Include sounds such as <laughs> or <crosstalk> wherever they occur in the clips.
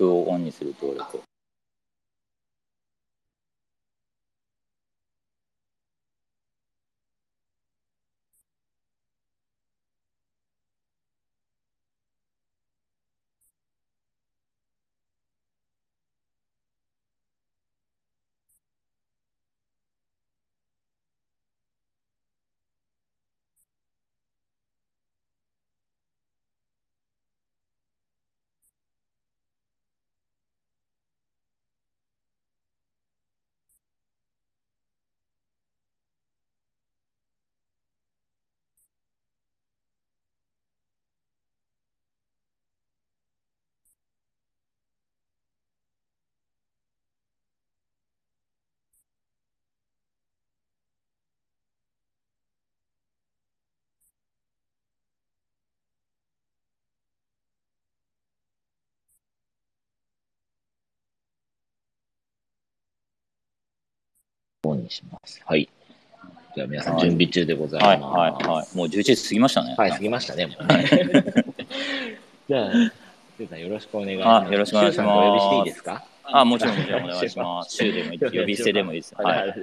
をオンにすると俺と。オにします。はい。じゃあ皆さん準備中でございます。はいはいはい。もう11時過ぎましたね。はい、過ぎましたね。<laughs> じゃあ、シュウさんよろしくお願いします。あよろしくお願いしますお呼びしていいですか？あ、もちろんもちろんお願いします。週でもいい呼び捨てでもいいです。<laughs> は、はい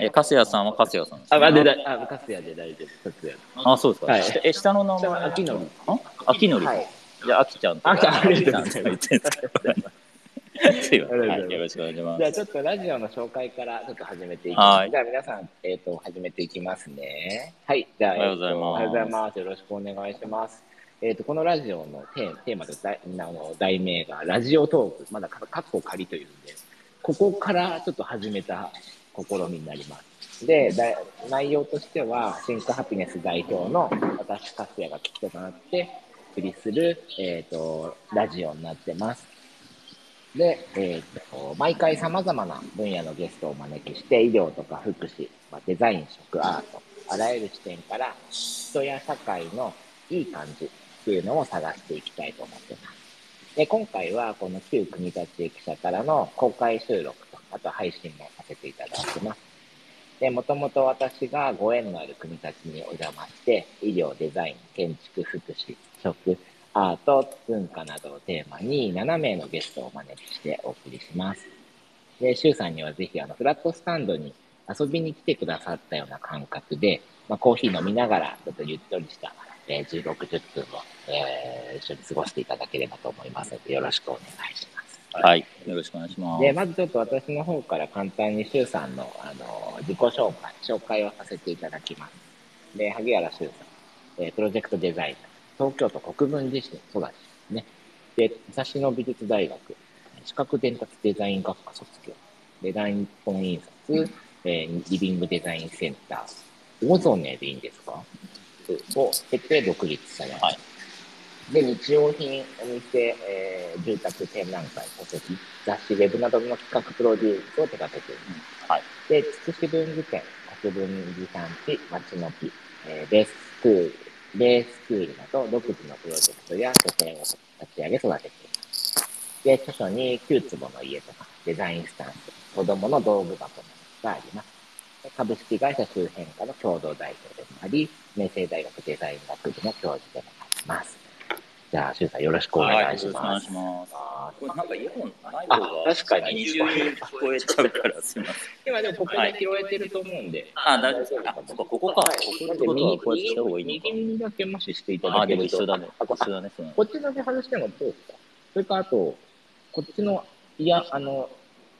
え、かすやさんはかすやさんですあ、かまでだ、あ、かすやで大丈夫。かすや。あ、そうですか。はい下え、下の名前下の秋のりあ？秋のり。はい。じゃあ、あきちゃんとか。あきちゃんありがとうございますまはい。よろしくお願いします。じゃあちょっとラジオの紹介からちょっと始めていきます。はいじゃあ皆さん、えっ、と、始めていきますね。はい。じゃあ、おはようございますおはようございます。よろしくお願いします。えっ、と、このラジオのテーテーマと題あの題名が、ラジオトーク、まだかカッコ仮というんで、ここからちょっと始めた試みになります。で、だ内容としては、シンクハピネス代表の私、カスヤが聞き手となって、お送りする、えっ、と、ラジオになってます。で、えーと毎回様々な分野のゲストをお招きして、医療とか福祉、まあ、デザイン、食、アート、あらゆる視点から人や社会のいい感じっていうのを探していきたいと思ってます。で、今回はこの旧国立駅舎からの公開収録と、あと配信もさせていただいてます。で、もともと私がご縁のある国立にお邪魔して、医療、デザイン、建築、福祉、食、アート、文化などをテーマに7名のゲストをお招きしてお送りします。で、シュウさんにはぜひあのフラットスタンドに遊びに来てくださったような感覚で、まあ、コーヒー飲みながらちょっとゆっとりした、えー16、10分を、えー一緒に過ごしていただければと思いますので、よろしくお願いします。はい。よろしくお願いします。で、まずちょっと私の方から簡単にシュウさんの、あの、自己紹介、紹介をさせていただきます。で、萩原シュウさん、えープロジェクトデザイナー、東京都国分寺市の育ちですね。で、武蔵野美術大学、視覚伝達デザイン学科卒業。で、大日本印刷、えーリビングデザインセンター、大曽根でいいんですか？を経て独立されました。はいで、日用品、お店、えー住宅展覧会、書籍、雑誌、ウェブなどの企画プロデュースを手掛けています。はい。で、つくし文具店、国分寺産地、町の木、えーベーススクール、ベースクールなど独自のプロジェクトや拠点を立ち上げ育てています。で、著書に9坪の家とか、デザインスタンス、子供の道具箱などがあります。株式会社周辺課の共同代表でもあり、明星大学デザイン学部の教授でもあります。じゃあ、シュウさんよろしくお願いしはいよろしくお願ます。いします。あーこれなんかイヤホンないあ方が確かに二重に聞こえちゃうからすみません。今でもここで拾えてると思うんで。あ、大丈夫ですか。あ、そっか、ここか。ここってこうやってした方がいいのか右。耳だけもししていたあ、でもだけると。一緒だね。あこ一緒だね。そうだねこっちだけ外してもどうですか？それからあと、こっちの、いや、あの、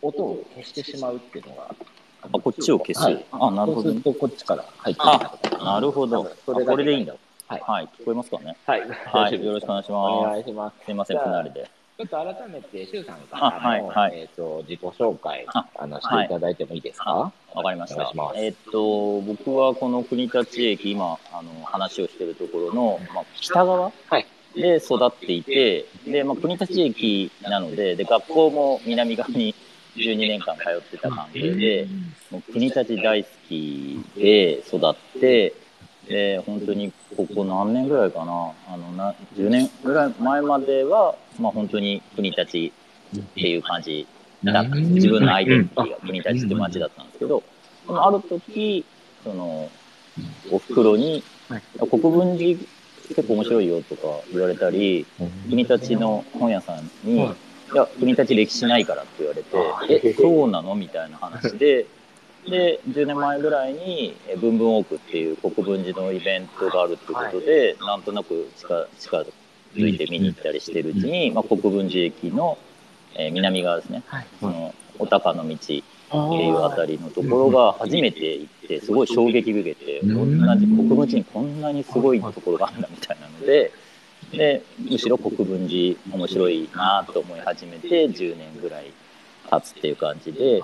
音を消してしまうっていうのが。あ、こっちを消す。はいあ、なるほどね。そうするとこっちから入ってくる。なるほど。これでいいんだ。はい。はい、聞こえますかね？はい。はい、よろしくお願いしおま願いします。す。すみません、不慣れで。ちょっと改めて、シュウさんからあはい。のはい。えっと、自己紹介、ああの、してい。ただいてもいいですか？わかりました。えーっと、僕はこの国立駅、今、あの、話をしているところの、まあ、北側はい。で育っていて、で、まあ、国立駅なので、で、学校も南側に12年間通ってた関係で、もう国立大好きで育って、で、本当にここ何年ぐらいかな、あの、な10年ぐらい前までは、まあ本当に国立っていう感じ。だった自分のアイデンティティが国立って街だったんですけど、でもある時、その、お袋に、はい。国分寺結構面白いよとか言われたり、国立の本屋さんに、はい。いや、国立歴史ないからって言われて、え、そうなの？みたいな話で、で、10年前ぐらいに、えブンブンオークっていう国分寺のイベントがあるっていうことで、なんとなく近近づいて見に行ったりしてるうちに、まあ、国分寺駅の、えー南側ですね、はい。その、お高の道っていうああたりのところが初めて行って、すごい衝撃受けて、うん。同じ国分寺にこんなにすごいところがあるんだみたいなので、で、むしろ国分寺面白いなと思い始めて、10年ぐらい経つっていう感じで、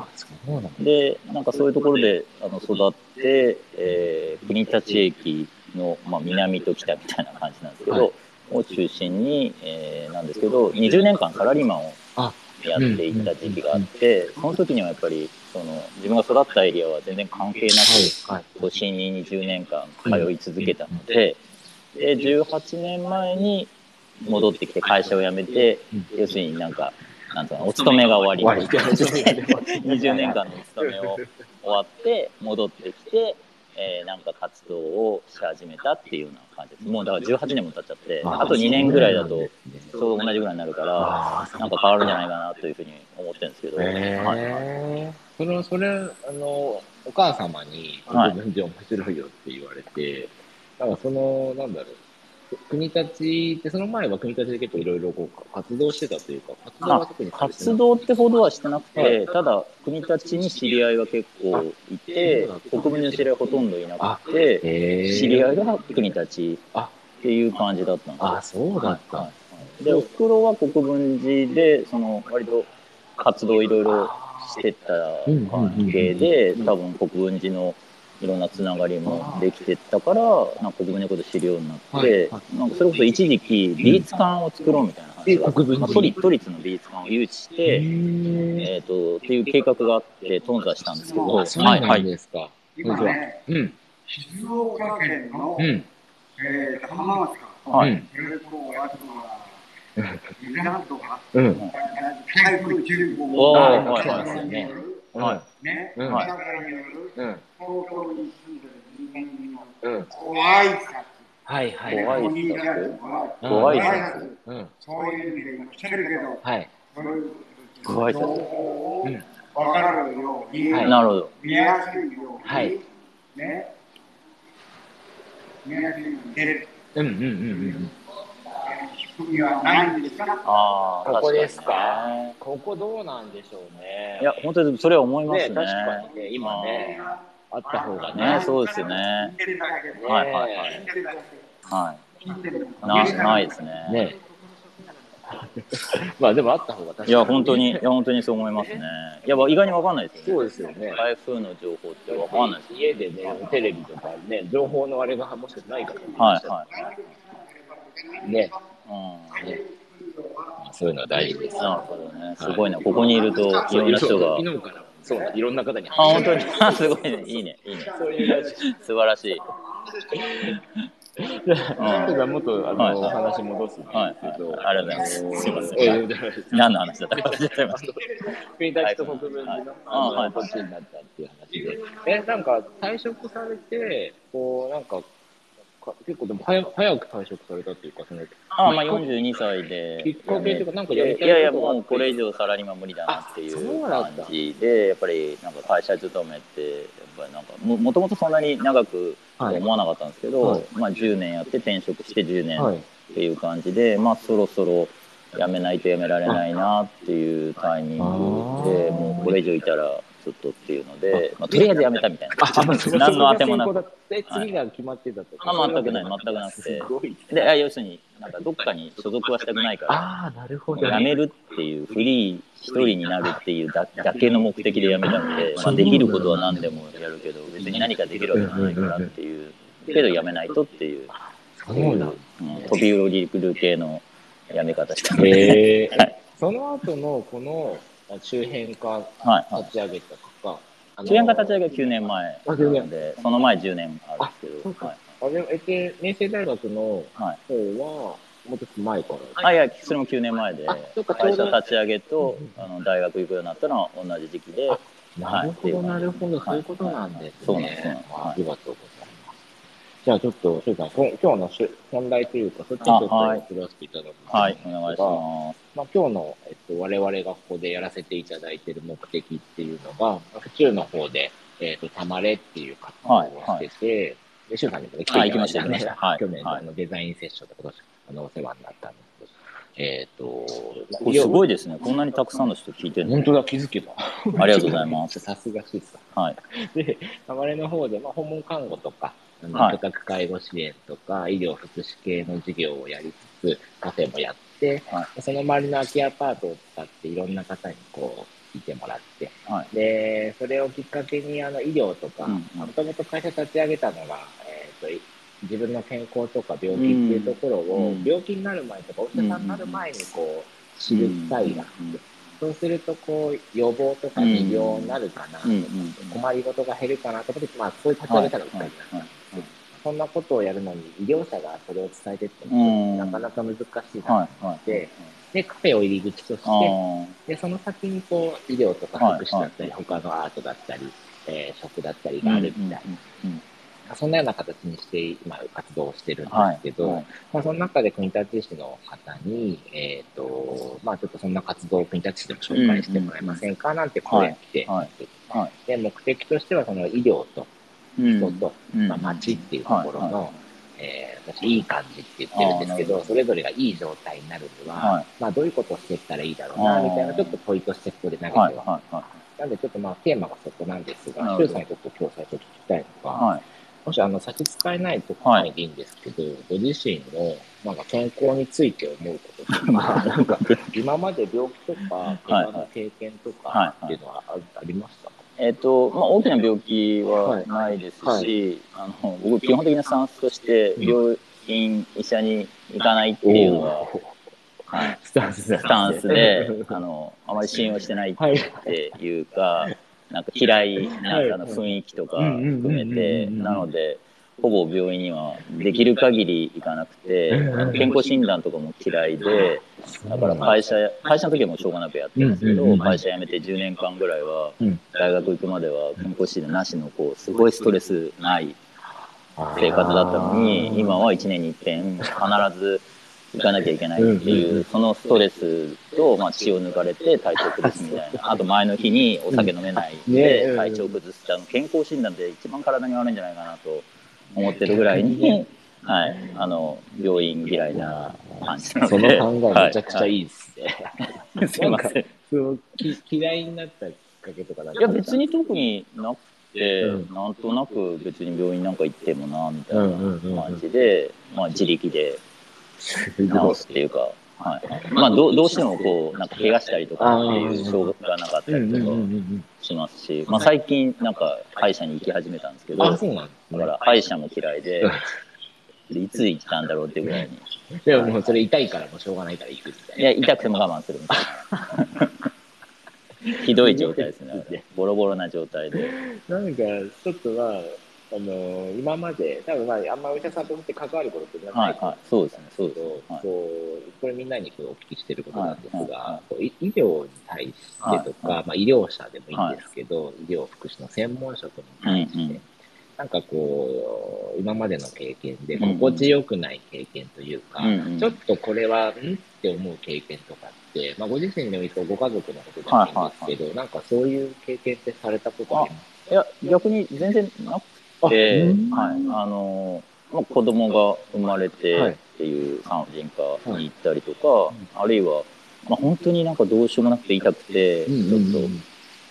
で、なんかそういうところであの育って、えー国立駅の、まあ、南と北みたいな感じなんですけど、はい。を中心に、えーなんですけど、20年間サラリーマンをあやっていた時期があって、その時にはやっぱり、その、自分が育ったエリアは全然関係なく、はい都心に20年間通い続けたので、で、18年前に戻ってきて会社を辞めて、要するになんか、なんつうの、お勤めが終わり。終わり20年間のお勤めを終わって、戻ってきて、えーなんか活動をし始めたっていうような感じです。もうだから18年も経っちゃって、あと2年ぐらいだと、ちょうど同じぐらいになるから、なんか変わるんじゃないかなというふうに思ってるんですけど、へはい。えそのそれあのお母様に「はい。国分寺面白いよ」って言われて、なんかそのなんだろう国立ってその前は国立で結構いろいろこう活動してたというか活動は特に活動ってほどはしてなくて、はいただ、国立に知り合いは結構いてあ、国分の知り合いほとんどいなくて、知り合いが国立あ。っていう感じだったんですよ。あそうだった、はいはい。で、おふくろは国分寺で、その、割と活動いろいろしてた関係で、多分国分寺のいろんなつながりもできてたから、なんか国分寺のこと知るようになって、はい。はなんかそれこそ一時期美術館を作ろうみたいな話が、え国分寺まあ都立都立の美術館を誘致して、へえっ、と、っていう計画があって、頓挫したんですけど、あそうなんはいはい。ですか、今ね、うん。静岡県の、うん。えー、浜松か、はい。それと、あとは、伊沢とか、うん。台風15お号ーがはい。はいによるはい。ね、うん。はい、によるうん東京に住んでる人間のうん。怖いさ、はいはい。怖いお兄ちゃんとかご挨拶拶。うん。そういう意味で今来てるけど、はい。ご挨拶情報をうん。分かるように、はい。なるほど。見やすいように、はい。ね、見やすいように出る。うんうんうんうん仕組みはないんですか？ああ、ここです確か？ねここどうなんでしょうね。いや、本当にそれは思いますね。ね確かにね今ねあった方がね。ねそうですよね。はいはいはいは聞いてるい。なないですね。ね。<laughs> まあでもあった方が確かにいや、本当に、いや、本当にそう思いますね。いや、意外にわかんないですよね。そうですよね。台風の情報ってわかんないですよ。家でねテレビとかね情報のあれがもしかしてないからはい、はい。ねうん。ねそういうのは大事ですなるほどね。すごいな。ここにいると、いろんな人が。昨日からそういろんな方にあ、本当に？あ <laughs> すごいね。いいね。いいね。そういう素晴らしい。オただもっとあの、はいお話戻すんですはい。けど、ありがとうございます。すいません。<laughs> 何の話だったか忘れちゃいました。国立と国分寺の、はいあのはいこっちになったっていう話で。え、なんか退職されて、こう、なんか、か結構でも早く早く退職されたっていうか、その、あまあ42歳で。きっかけというかなんかやりたいいやいや、もうこれ以上サラリーマン無理だなっていう感じで、やっぱりなんか会社勤めって、やっぱりなんかも、もともとそんなに長くはい思わなかったんですけど、はいまあ10年やって転職して10年はい。っていう感じで、まあそろそろ辞めないと辞められないなっていうタイミングで、もうこれ以上いたらちょっとっていうので、まあ、とりあえず辞めたみたいな。何の当てもなく。それが先行だって次が決まってたとか。あ全くない全くなくて。で、あ要するに、なんかどっかに所属はしたくないから、ああ、なるほど。もう辞めるっていう、フリー一人になるっていうだだけの目的で辞めたので、まあ、できることは何でもやるけど、別に何かできるわけじゃないからっていう、けど辞めないとっていう、そうだ。うん、飛び降りる系の辞め方したので、へえはい。その後のこのあ周辺化はいはい。立ち上げたとか。あの中円化立ち上げ9年前なあ9ので、その前10年あるんですけど、はい。あでもえで明星大学のはい方はもうちょっと前から。あ、いや、それも9年前で会社立ち上げとうん、あの、大学行くようになったのは同じ時期で、なるほど、なるほど、はいそういうことなんですね。そうなんですねありがとうございます。じゃあちょっと、しゅうさん、こ今日の本題というか、そっちにちょっとはい移らせていただきはい、お願いします。まあ、今日の、えっと、我々がここでやらせていただいている目的っていうのが、府中の方で、えっと、たまれっていう活動をしてて、で、しゅうさんにもね、来ていただいたはい行きました行きましたはい去年のデザインセッションで今年、あの、お世話になったんですけど、えっと、これすごい。いですね。こんなにたくさんの人聞いてるの本。当だ、気づけば。<laughs> ありがとうございます。さすがしさはい。で、たまれの方で、まあ、訪問看護とか、あのは宅介護支援とか、医療福祉系の事業をやりつつ、カフェもやって、はその周りの空きアパートを使って、いろんな方にこう、聞いてもらって、はい。で、それをきっかけに、あの、医療とか、もともと会社立ち上げたのが、えっ、と、い自分の健康とか病気っていうところを、うん病気になる前とか、お医者さんになる前にこう、知る機会があって、うん。そうすると、こう、予防とか治療になるかなとか、困りごとが減るかなと思って、まあ、そういう立ち上げたのがきっかけだったそんなことをやるのに、医療者がそれを伝えてっても、うん。なかなか難しいはないはい。でで、カフェを入り口として、あで、その先にこう、医療とかはい福祉だったり、はい他のアートだったり、えー食だったりがあるみたいな、うんそんなような形にして、今、活動をしてるんではいすけど、はいまあ、その中で国立市の方に、えっ、と、まあ、ちょっとそんな活動を国立市でも紹介してもらえませんかなんて声が来て、で、目的としては、その医療とうん人と、うんまあ、街っていうところの、はい。はい。えー私、いい感じって言ってるんですけど、それぞれがいい状態になるには、はい。まあ、どういうことをしていったらいいだろうな、みたいな、ちょっと問いとしてここで投げては。はいはいはなんで、ちょっとまあ、テーマがそこなんですが、なるほどシュウさんにちょっと今日最初聞きたいのが、いはいもしあの差し支えないと範囲でい。いんですけど、ご自身のなんか健康について思うこととか、<laughs> なんか今まで病気とか、怪我の経験とかっていうのはあありました？か、えっとまあ、大きな病気はないですし、はい。あの僕、基本的なスタンスとして、病院、医者に行かないっていうのが、はい、スタンスだ。スタンスで、<laughs> あのあまり信用してないっはい。ていうか、なんか嫌いなんかの雰囲気とか含めて、なので、ほぼ病院にはできる限り行かなくて、健康診断とかも嫌いで、だから会社、会社の時はもうしょうがなくやってるんですけど、会社辞めて10年間ぐらいはうん、大学行くまでは健康診断なしの、こう、すごいストレスない生活だったのに、今は1年に一遍必ず行かなきゃいけないっていう、そのストレスと、まあ、血を抜かれて体調崩すみたいな。あと前の日にお酒飲めないで体調崩す。って、あの健康診断で一番体に悪いんじゃないかなと思ってるぐらいに、<laughs> はい、あの、病院嫌いな感じなのそで。の考えめちゃくちゃいい。いですね。はい <laughs> すいません。嫌いになったきっかけとかなんかや、別に特になくて、うんなんとなく別に病院なんか行ってもな、みたいな感じで、まあ自力ですごい直すっていうか、はい。まあどう、どうしてもこう、なんか怪我したりとかっていう障害がなかったりとかしますし、まあ最近なんか歯医者に行き始めたんですけど、あ、だそうなんですね。から歯医者も嫌いで、でいつ行ったんだろうっていうぐらいに。<laughs> でももうそれ痛いからもうしょうがないから行くみたいいや、痛くても我慢するみたいな。<laughs> ひどい状態ですね。ボロボロな状態で。な。なんか、ちょっとは、あの今まで、多分まあ、あんまお医者さんとして関わることってなはいいかはい。そうですね、そうですけど、ね。はい。そうこれみんなにこうお聞きしてることなんですが、医療に対してとか、はい。まあ、医療者でもいいんですけど、医療福祉の専門職に対して、うんうん。なんかこう、今までの経験で心地よくない経験というか、うんうん。ちょっとこれは、んって思う経験とかって、まあ、ご自身でもいいとご家族のことでもいいんですけど、なんかそういう経験ってされたことありますいや、逆に全然なくあて、うん。はい。あの、まあ、子供が生まれてはい。っていう産婦人科に行ったりとか、あるいは、まあ、本当になんかどうしようもなくて痛くて、ちょっと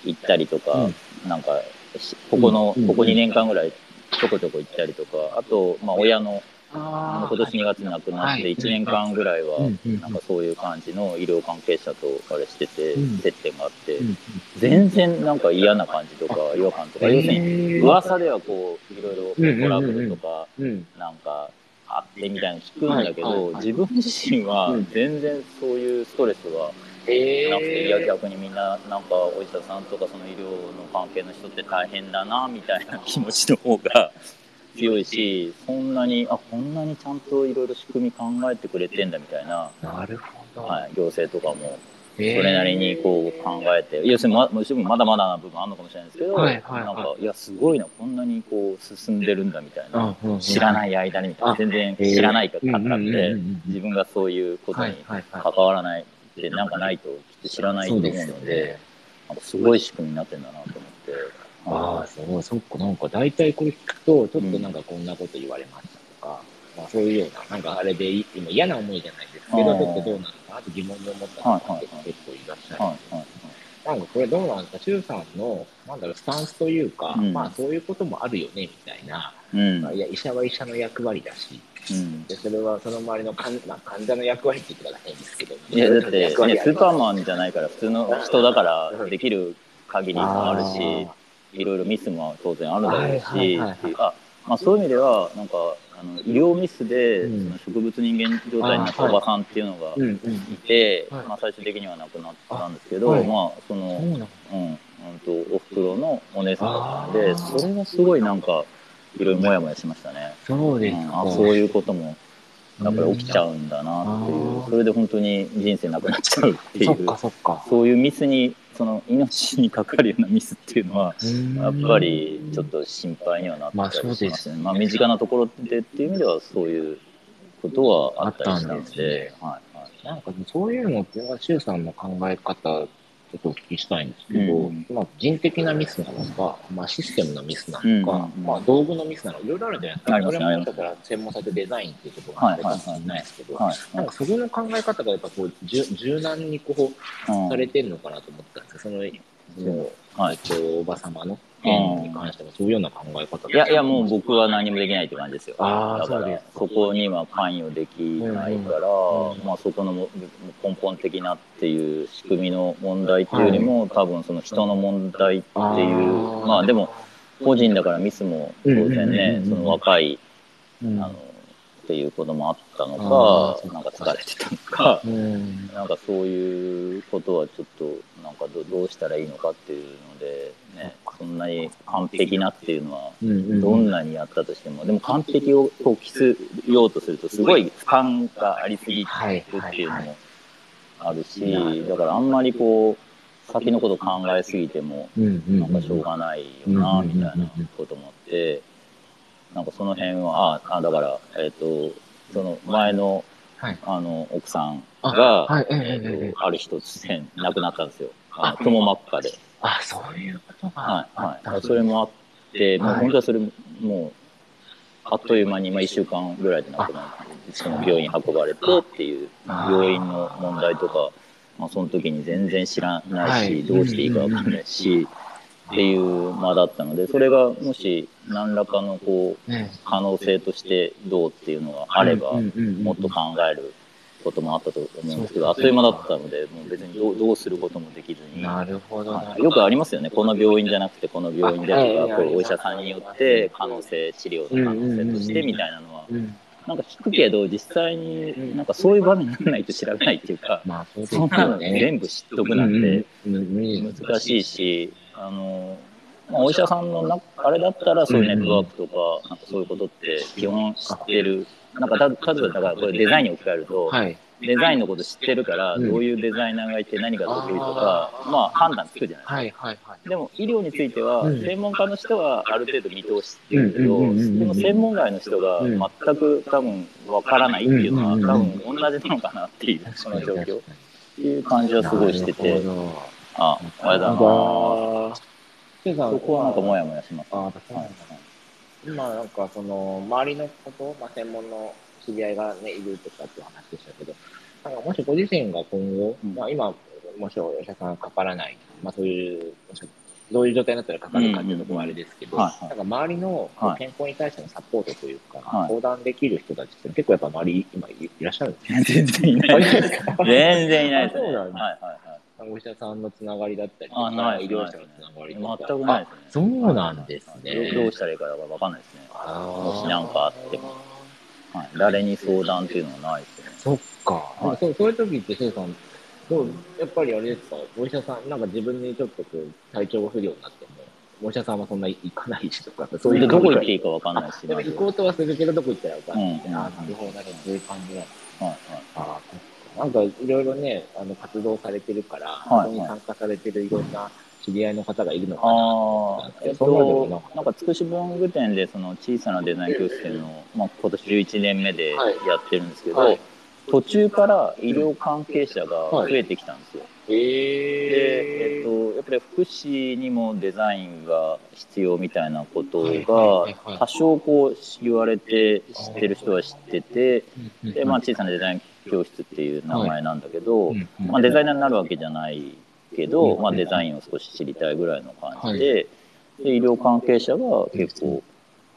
行ったりとか、なんか、しここの、うんここ2年間ぐらいちょこちょこ行ったりとか、あと、まあ、親の、今年2月に亡くなってはい。1年間ぐらいは、なんかそういう感じの医療関係者とあれしててうん、接点があって、うん全然なんか嫌な感じとか違和感とか、要するに噂ではこう、いろいろトラブルとか、うん。なんかあってみたいなの聞くんだけど、自分自身はうん。全然そういうストレスはえなくて、いや逆にみんななんかお医者さんとかその医療の関係の人って大変だなみたいな気持ちの方が強いし、そんなに、あ、こんなにちゃんといろいろ仕組み考えてくれてんだみたいな、なるほど。はい、行政とかも。それなりにこう考えて、要するにまもちろんまだまだな部分あるのかもしれないですけど、はいはいはいなんか、いや、すごいな、こんなにこう進んでるんだみたいな、うんうん知らない間にみたいな、あ全然知らないかったんうんうんうんでうん、自分がそういうことに。関わらないってなんかないときっと知らないと思うので、ね。なんかすごい仕組みになってんだな。ああ、そう、そっか、なんか大体これ聞くと、ちょっとなんかこんなこと言われましたとか、まあそういうような、なんかあれでい今嫌な思いじゃないですけど、ちょっとどうなのかなと疑問に思った方が結構いらっしゃる。はいはいなんかこれどうなんですか、周さんの、なんだろう、スタンスというか、うん。まあそういうこともあるよね、みたいな、うん。まあいや、医者は医者の役割だし、うん。でそれはその周りの患,、まあ、患者の役割って言ったら変ですけど、いやだって、スーパーマンじゃないから普通の人だからできる限りもあるしいろいろミスも当然あるだろうしあ、まあ、そういう意味ではなんかあの医療ミスで、うん。その植物人間状態になったおばさんっていうのが。い。て、はい。まあ、最終的には亡くなったんですけど、はい。まあその、うん、うんとおふくろのお姉さんだったんでそれがすごいなんかいろいろモヤモヤしましたね。そうですうんか。あそういうこともやっぱり起きちゃうんだなっていう、うんそれで本当に人生なくなっちゃうっていそうっかそっか。そういうミスにその命にかかるようなミスっていうのはやっぱりちょっと心配にはなったりしますね。まあ身近なところでっていう意味ではそういうことはあったりしたんあったんですでね、はいはい。なんかそういうのって、周さんの考え方、ちょっとお聞きしたいんですけど、うんまあ、人的なミスなのか、まあ、システムのミスなのか、うんまあ、道具のミスなのか、いろいろあるじゃないですか。ありますねこれもだから専門性でデザインっていうところがあるかもしれないですけど、はいなんかそこの考え方がやっぱこう柔柔軟にこううん。されてるのかなと思ったんですけど、その、そのはいえっと、おば様の件に関してはそういうような考え方。いやいやもう僕は何もできないって感じですよ。だからそうです。かそこには関与できないから、まあそこのも根本的なっていう仕組みの問題っていうよりも、多分その人の問題っていうー。まあでも個人だからミスも当然ね。うんその若いうん。あのっていうこともあったのかなんか疲れてたのか。うん。なんかそういうことはちょっとなんかどどうしたらいいのかっていうのでねそんなに完璧なっていうのはどんなにやったとしても。でも完璧をこう期すようとするとすごい負担がありすぎるはいってはいうのもあるしだからあんまりこう先のこと考えすぎてもなんかしょうがないよなみたいなこともあってなんかその辺はああだからえっ、とその前のはい。あの奥さんあが、はい。えある日突然亡くなったんですよ。あのくも膜下で。あ、そういうことがはいはい。それもあって、もうはい本当はそれも、もう、あっという間に、まあ1週間ぐらいで亡くなって、その病院に運ばれてっていう、あ病院の問題とか、まあその時に全然知らないし、はい。どうしていいかわかんないし、っていう間だったので、それがもし何らかのこう、ね可能性としてどうっていうのがあれば、もっと考えることもあったと思うんですけど、あっという間だったので、もう別にどうどうすることもできずに、なるほど。なはい。よくありますよね、この病院じゃなくてこの病院でとか、こはい。うお医者さんによって可能性、治療の可能性としてみたいなのは、うん。なんか聞くけど、実際になんかそういう場面にならないと調べないっていうか、まあ、そうそんなのね。全部知っとくなんて難しいし、あの、まあ、お医者さんのなあれだったらそういうネットワークとか、なんかそういうことって基本知ってる。なんかた例えばだからこれデザインに置き換えると、はい。デザインのこと知ってるから、うん。どういうデザイナーがいて何が得意とか、まあ判断つくじゃないですか。はいはいはい。でも医療については、うん。専門家の人はある程度見通してるけど、うんうんうんうんでも専門外の人がうん。全く多分わからないっていうのは、多分同じなのかなっていう、その状況。っていう感じはすごいしてて。なる、ほど。あ、あれだなあそこはなんかモヤモヤします。あ、はい今なんかその周りのこと、まあ、専門の知り合いがね、いるとかっていう話でしたけど、なんかもしご自身が今後、うん。まあ今、もしお医者さんがかからない、まあそういう、もしどういう状態になったらかかるかっていうところはあれですけど、なんか周りの健康に対してのサポートというか、はい。相談できる人たちって結構やっぱ周り今いいらっしゃるんですね。全然いないです。全然いないです、そうなんだ。はいはいはい。お医者さんのつながりだったりとか、あない医療者のつながりとか。全くないですね。あそうなんですね。どうしたらいいかわかんないですね。ももしなんかあっても。はい。誰に相談っていうのはないですね。そっか。はいそうそういう時って、せいさん、どうやっぱりあれですか、お医者さん、なんか自分にちょっとこう体調が不良になっても、お医者さんはそんな行かないしとか、そでどこ行っていいかかわかんないし、でも行こうとはするけど、どこ行ったらいいか、うんなるほど、なるほど、そういう感じなんだ。はいはい。あ。なんかいろいろね、あの活動されてるから、はい。そこに参加されてるいろんな知り合いの方がいるのかな。ああ、えっそんなのもな。んかつくし文具店でその小さなデザイン教室っていうのを、まあ、今年11年目でやってるんですけど、はい。途中から医療関係者が増えてきたんですよ。た。へで、えっと、やっぱり福祉にもデザインが必要みたいなことはいはいがはいはい。多少こう言われて知ってる人は知ってて、で、まあ、小さなデザイン教室っていう名前なんだけど、うんうん。まあ、デザイナーになるわけじゃないけど、うんまあ、デザインを少し知りたいぐらいの感じで,、で医療関係者が結構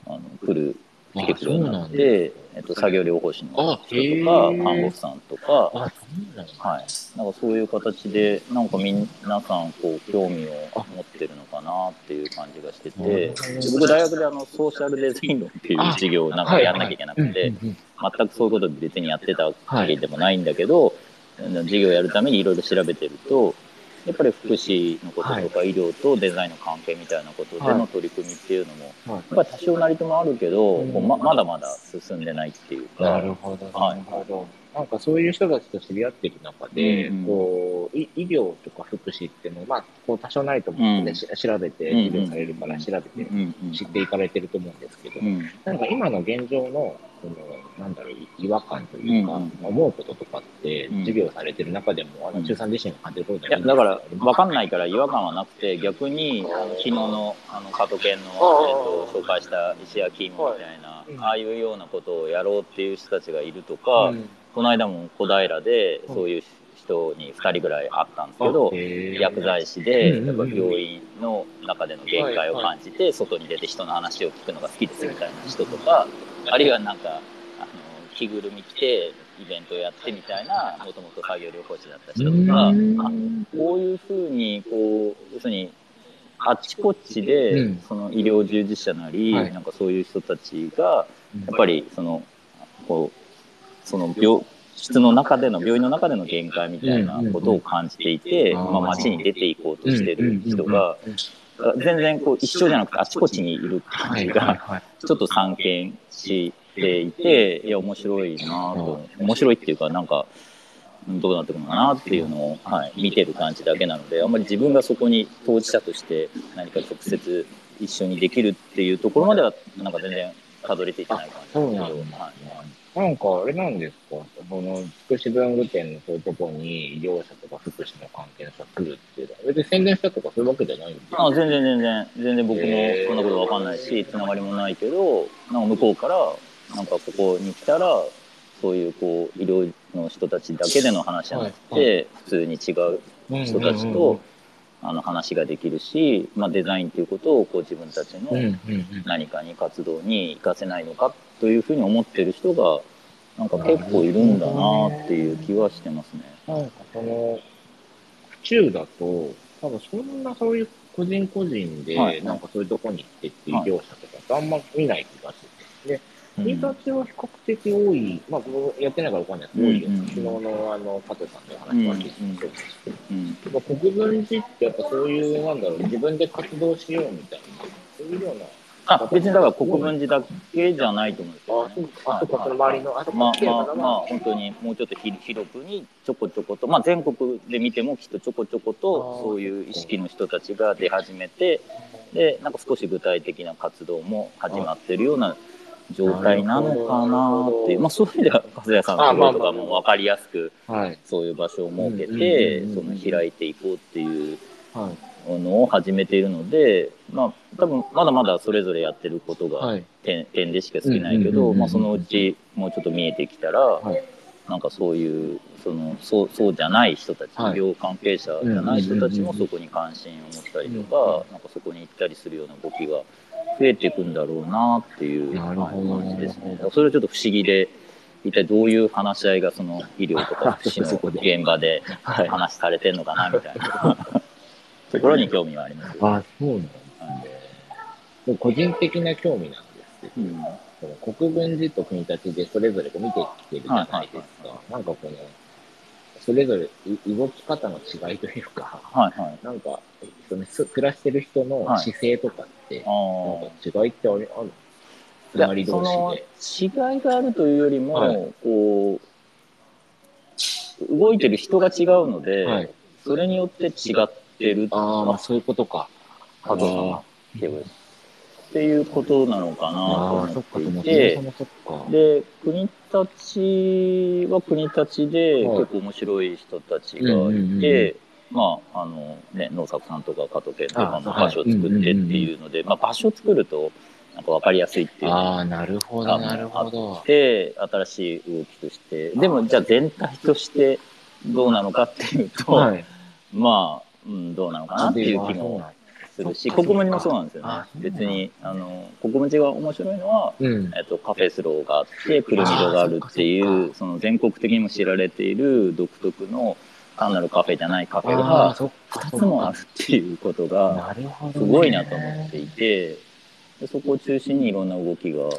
あの来る来てくるようになっあそうなんて、えっと、作業療法士の人とかー。看護婦さんとか。はい、なんかそういう形でなんか皆さんこう興味を持ってるのかなっていう感じがしててで僕大学であのソーシャルデザイン論っていう授業をなんかやんなきゃいけなくて。全くそういうこと別にやってたわけでもないんだけど、授業やるためにいろいろ調べてるとやっぱり福祉のこととか医療とデザインの関係みたいなことでの取り組みっていうのも、はい。やっぱり多少なりともあるけど、うん。こうままだまだ進んでないっていうか。なるほど、なるほど。なんかそういう人たちと知り合ってる中で、うんうん。こうい医療とか福祉っていうのを、まあ、こう多少なりとも、ねうん。し調べて、うんうん。医療されるから調べてうんうん。知っていかれてると思うんですけど、うん。なんか今の現状の、その、なんだろう、違和感というか、うんうん。思うこととかって、うん。授業されてる中でも、あの、うん。中さん自身が感じることいやだから分かんないから違和感はなくて逆にあの昨日のあの加藤健の、えっと、紹介した石焼き芋みたいな、うん。ああいうようなことをやろうっていう人たちがいるとか、うん。この間も小平でうん。そういう人に2人ぐらい会ったんですけど、薬剤師でやっぱ病院の中での限界を感じて外に出て人の話を聞くのが好きですみたいな人とかあるいはなんかあの着ぐるみ着てイベントをやってみたいなもともと作業療法士だった人とかこういうふうにこう要するにあっちこっちで、うん。その医療従事者なり、はい。なんかそういう人たちがやっぱりそのこうその病室の中での病院の中での限界みたいなことを感じていて、うん。うんうんまあ、街に出ていこうとしてる人が全然こう一緒じゃなくてあちこちにいる感はいじが。ちょっと散見していていや面白いなと。面白いっていうかなんかどうなってくるのかなっていうのを、はい、見てる感じだけなのであんまり自分がそこに当事者として何か直接一緒にできるっていうところまではなんか全然たどり着いてない感じそうですけどななんか、あれなんですか？その、福祉文具店のそういうところに、医療者とか福祉の関係の人が来るっていうのは、別に宣伝したとかそういうわけじゃないんですあ全然全然。全然僕もそんなことわかんないしつながりもないけどなんか向こうからなんかここに来たらそういうこう医療の人たちだけでの話じゃなくて、はい普通に違う人たちと、あの話ができるし、まあ、デザインということをこう自分たちの何かに活動に活かせないのかというふうに思ってる人がなんか結構いるんだなっていう気はしてますね。なんかその、府中だと、多分そんなそういう個人個人で、はいなんかそういうとこに行ってっていう医療者とかってあんま見ない気がしてて。で、うんインターチは比較的多い、まあ僕やってないからわかんないですけど、多いよ。うんうん昨日のあの、加藤さんのお話は聞いてそうですけど。国分寺ってやっぱそういう、なんだろう、自分で活動しようみたいな、そういうような。あ別にだから国分寺だけじゃないと思うんですよ、あ、そうか、あ、そうか、その周りの、あ、そこまあまあまあ本当にもうちょっとひ広くにちょこちょこと、まあ、全国で見てもきっとちょこちょことそういう意識の人たちが出始めてでなんか少し具体的な活動も始まってるような状態なのかなっていうまあそういう意味では和也さんのところとかも分かりやすくはい。そういう場所を設けうんてその開いていこうっていうはい。のを始めているのでまあ多分まだまだそれぞれやってることがはい。点点でしか過ぎないけど、まあ、そのうちもうちょっと見えてきたら、はい。なんかそういうそのそうそうじゃない人たち、はい。医療関係者じゃない人たちもそこに関心を持ったりとうんか、なんかそこに行ったりするような動きが増えていくんだろうなっていう感じですね。それはちょっと不思議で一体どういう話し合いがその医療とか福祉の <laughs> 現場ではい。話されてるのかなみたいなところに興味はありますよ。あ、そうなんですね。個人的な興味なんですけど、うんその国分寺と国立でそれぞれこう見てきてるじゃないですか。なんかこの、それぞれい動き方の違いというか、はいはい。なんか、そのす暮らしてる人のはい姿勢とかって、なんか違いってあるあるついやまりそ同士で。の違いがあるというよりも、はいこう動いてる人が違うので、はい。それによって違ってるああ、まあそういうことか。加藤さんがっていうっていうことなのかなと思そっていて。で、国立は国立ではい結構面白い人たちがいて、まあ、あのね、農作さんとか加藤健とかもあはい場所を作ってっていうので、まあ場所を作るとなんか分かりやすいっていうああ、なるほど、なるほど。で、新しい動きとして、でもじゃあ全体としてどうなのかっていうと、はい。まあ、うん、どうなのかなっていう気もするし、国分寺もそうなんですよね。別に、あの、国分寺が面白いのは、うん。えっと、カフェスローがあって、クルミドがあるっていう、その全国的にも知られている独特の単なるカフェじゃないカフェがそっか。2つもあるっていうことが、すごいなと思っていて、でそこを中心にいろんな動きが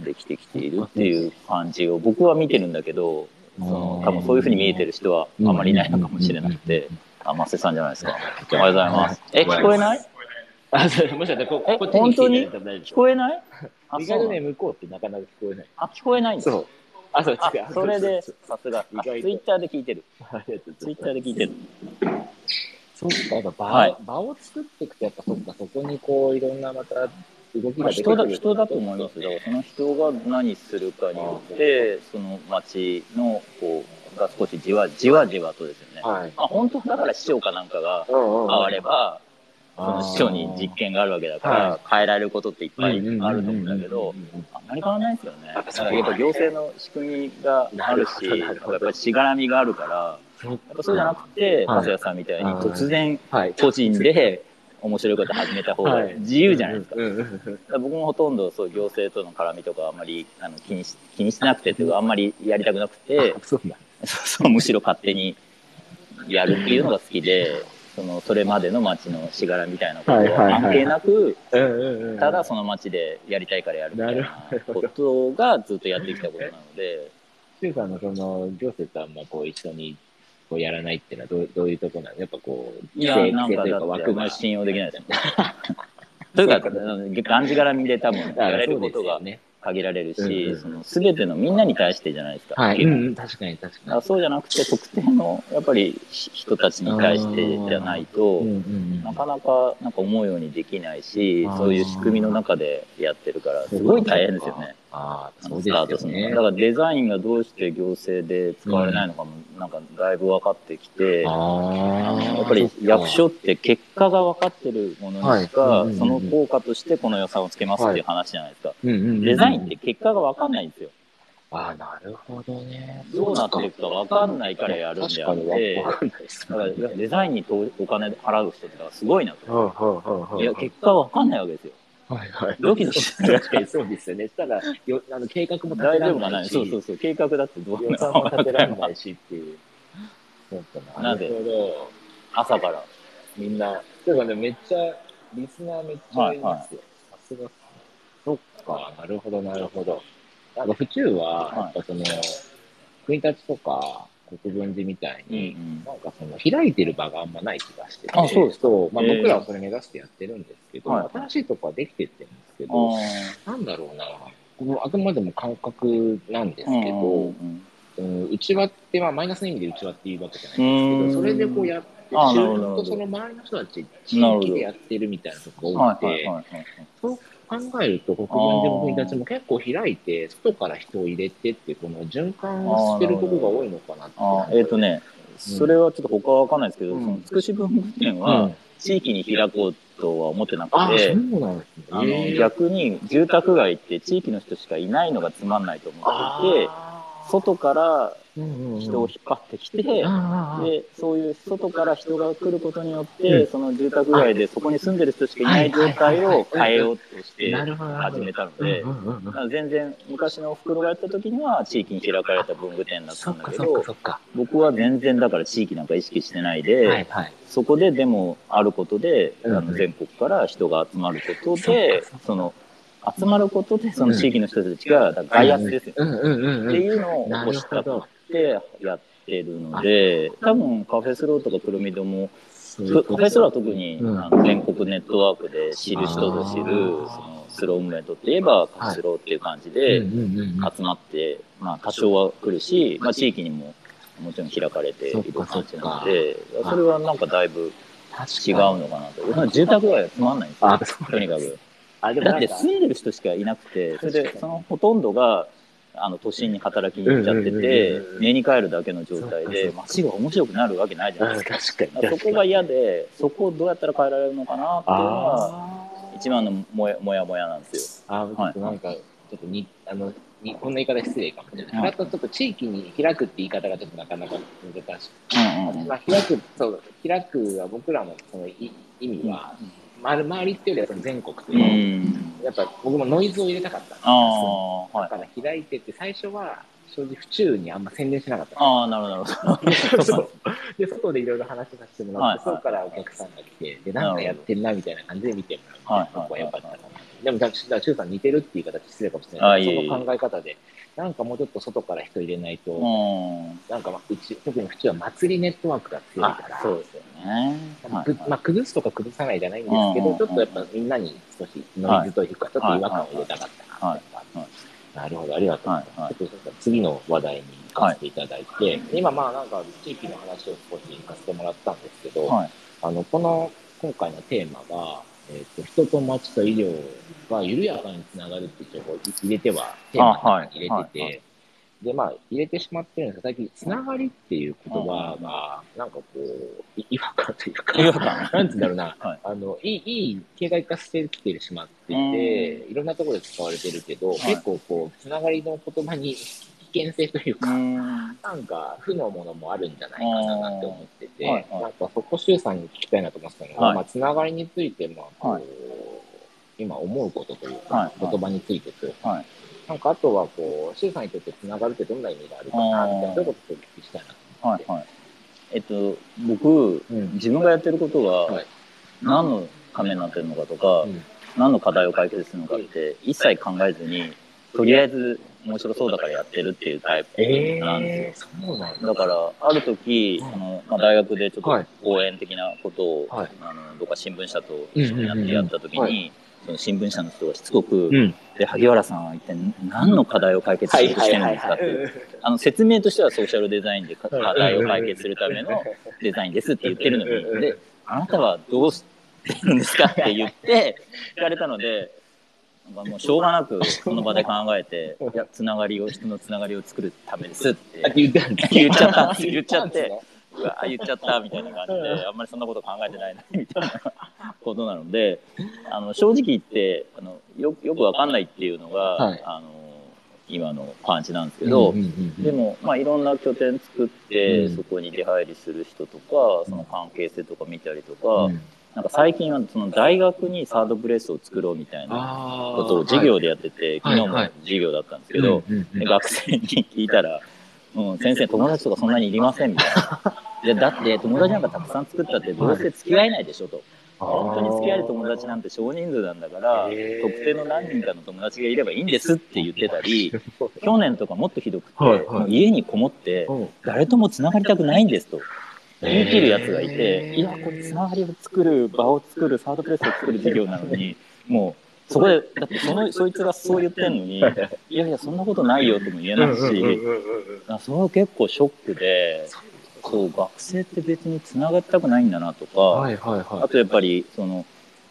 できてきているっていう感じを僕は見てるんだけど、その多分そういうふうに見えてる人はあんまりいないのかもしれなくて、あ、マセさんじゃないですか。<laughs> おはようございます。え、聞こえない？あ、そう、もしかしたらこ、えこっちに来ていただいたら大丈聞こえない？<laughs> 意外とね、向こうってなかなか聞こえない。あ、聞こえないんだ。そう。あ、そう、あ違う。、それで、さすが。ツイッターで聞いてる。ツイッターで聞いてる。そっか、やっぱ場,、はい場を作っていくと、やっぱそっか、そこにこう、いろんなまた動きまあ、が出てくる。人だ人だと思いますだからその人が何するかによってその街のこうが少しじわじわじわとですよね、はい。まあ、本当？だから市長かなんかがうんうん変わればその市長に実験があるわけだから変えられることっていっぱいあると思うんだけどあんまり変わらないですよね。だからやっぱ行政の仕組みがあるしやっぱりしがらみがあるからやっぱそうじゃなくてはい。松谷さんみたいに突然はい。個人で面白いこと始めた方が自由じゃないですか。僕もほとんどそう行政との絡みとかあんまりあの気にし気にしてなくてっていうかあんまりやりたくなくてそうむしろ勝手にやるっていうのが好きでそのそれまでの町のしがらみたいなことは関係なく。ただその町でやりたいからやるみたいなことがずっとやってきたことなのでシュウさんのその、行政とあんまこう一緒にこうやらないっていうのはどうどういうところなの？やっぱこう、いやなんかだって。信用できないですよね。<laughs> というかがんじがらみで多分やれることがね。限られるうんうしんその全てのみんなに対してじゃないですか。はい。うんうん、確かに確かだからそうじゃなくて特定のやっぱりひ人たちに対してじゃないと、に。うんうんうん。なかなかなんか思うようにできないしそういう仕組みの中でやってるからすごい大変ですよね。あそうですよね。だからデザインがどうして行政で使われないのかもなんかだいぶ分かってきて。やっぱり役所って結果が分かってるものにしか、その効果としてこの予算をつけますっていう話じゃないですか。うんうんうん、デザインって結果が分かんないんですよ。ああ、なるほどね。どうなっていくか分かんないからやるんであって、だからデザインにとお金払う人ってすごいなと。いや、結果分かんないわけですよ。はいはい。ドキドキする。確かにそうですよね。したら、よあの計画も立て大ら丈夫かな？いんなし、そうそうそう。計画だってどう予な算も立てらんないしっていう。そうかな。なぜるほど。朝から。みんな、ていうかね、めっちゃ、リスナーめっちゃいますよ。さすが。そっか、なるほど、なるほど。なんか府中は、やっぱその、国立とか国分寺みたいに、なんかその、開いてる場があんまない気がしてて。あそうですそう。まあ僕らはそれ目指してやってるんですけど、はい新しいとこはできてってるんですけあど、ーなんだろうな。このあくまでも感覚なんですけど、うんうん、内輪って、まあ、マイナスの意味で内輪っていうわけじゃないうんんですけど、それでこうやって、あ自なるほどなるほど分とその周りの人たち、地域でやってるみたいなとこはが多くて。そう考えると、国分寺も国立も結構開いて、外から人を入れてって、この循環をしてることが多いのかなって。あーえっ、とね、それはちょっと他は分かんないですけど、うんそのつくし文具店うはん、地域に開こうとは思ってなくて、なんですね。あの逆に住宅街って地域の人しかいないのがつまんないと思っていて、あー外から人を引っ張ってきて、で、そういう外から人が来ることによっうて、ん。その住宅街でそこに住んでる人しかいない状態を変えようとして始めたので全然昔のお袋がやった時には地域に開かれた文具店だったんだけど。僕は全然だから地域なんか意識してないで。そこででもあることで、うんあの全国から人が集まることでかその集まることでその地域の人たちが、外圧ですよ、うんうんうんうん。っていうのを起こしたとってやってるので、多分カフェスローとかプロミドも、カフェスローは特に、全国ネットワークで知る人ぞ知る、そのスロームメントって言えばカフェスローっていう感じで、集まって、まあ多少は来るし、まあ地域にももちろん開かれている感じなのそでそれはなんかだいぶ違うののかなと。まあ住宅街はつまんないんですよとにかく。だって住んでる人しかいなくてそれでそのほとんどがあの都心に働きに行っちゃってうんうんてうんうん家に帰るだけの状態で街が面白くなるわけないじゃないうんですか。確かに。そこが嫌でそこをどうやったら変えられるのかなっていうのはあ一番のもやもやもやなんですよ。あー、ちょっとなんか、ちょっとに、あの、にこんな言い方失礼かもしれない。はい。ちょっと地域に開くって言い方がちょっとなかなか難しくうんうんうん。まあ、開く、そう、開くは僕らのそのい意味は、周り周りっていうよりはその全国とういう、ん。やっぱ僕もノイズを入れたかったんですああ、はい。だから開いてって最初は正直府中にあんま宣伝しなかった。ああ、なるほど、なるほど。そう <laughs> で外でいろいろ話させてもらって、はいそこからお客さんが来てでなんかやってんなみたいな感じで見てもらうみたいなとこは良かったかなでもだから周さん似てるっていう形失礼かもしれない。けどその考え方でなんかもうちょっと外から人入れないと、うん。なんかまあうち特に府中は祭りネットワークが強いあからそうですよね。まあ、崩すとか崩さないじゃないんですけど、うんちょっとやっぱみんなに少しノイズというか、ちょっと違和感を入れたかったなはいっていうのがあってなるほど、ありがとうございます。はいはい次の話題に行かせていただいて、今まあなんか地域の話を少し行かせてもらったんですけど、はい。あの、この今回のテーマが、えっ、と、人と町と医療が緩やかにつながるっていう情報を入れては、テーマに入れてて、で、まあ、入れてしまってるんですが、最近、つながりっていう言葉が、なんかこう、い <laughs> 違和感というか、違和感。<laughs> なんつうんだろうな、<laughs> はい。あの、いい、いい、形骸化してきてしまっていて、いろんなところで使われてるけど、い。結構こう、つながりの言葉に危険性というか、うん。なんか負のものもあるんじゃないかなって思ってて、うんはい。はい。なんかそこ、周さんに聞きたいなと思ってたのが、はい。まあ、つながりについて、まあ、こう、はい。今思うことというか、言葉についてというか、はい。なんかあとはこう、周さんにとってつながるってどんな意味があるかな、みたいな、ういうことをお聞きしたいなと思って。はい。はい。えっと、僕、うん自分がやってることはがい何のためになってるのかとか、うん何の課題を解決するのかって一切考えずに、とりあえず面白そうだからやってるっていうタイプなんですよ。えー、そうなんだ。だから、ある時、うんあの、まあ、大学でちょっはいと講演的なことを、はいあの、どっか新聞社と一緒になってやった時に、その新聞社の人がしつこく、うん。で、萩原さんは一体何の課題を解決しようとしてるんですかっていう。あの、説明としてはソーシャルデザインで課課題を解決するためのデザインですって言ってるのに、で、あなたはどうしてるんですかって言って、聞かれたので、もうしょうがなくその場で考えて、いや、つながりを、人のつながりを作るためですって。言っちゃったんです言っちゃって言たんですねうわ言っちゃったみたいな感じで、あんまりそんなこと考えてないなみたいなことなので、あの正直言ってあのよよくわかんないっていうのが、はい。あの今のパンチなんですけど、うんうんうんでも、まあ、いろんな拠点作って、うん。そこに出入りする人とか、その関係性とか見たりとか、うん。なんか最近はその大学にサードプレイスを作ろうみたいなことを授業でやってて、はい昨日もはい授業だったんですけど、うんうんうん。で学生に聞いたら、うん、先生、友達とかそんなにいりませんみたいな。いや、だって友達なんかたくさん作ったってどうせ付き合えないでしょと。本当に付き合える友達なんて少人数なんだから、特定の何人かの友達がいればいいんですって言ってたり、<laughs> 去年とかもっとひどくて、はいはい。もう家にこもって、うん。誰とも繋がりたくないんですと。言い切るやつがいて、いや、これ繋がりを作る、場を作る、サードプレイスを作る授業なのに、もう、そこで、だってその、そいつがそう言ってんのに、いやいや、そんなことないよとも言えないし、あそれは結構ショックで、そう、学生って別に繋がりたくないんだなとか、はいはいはあとやっぱり、その、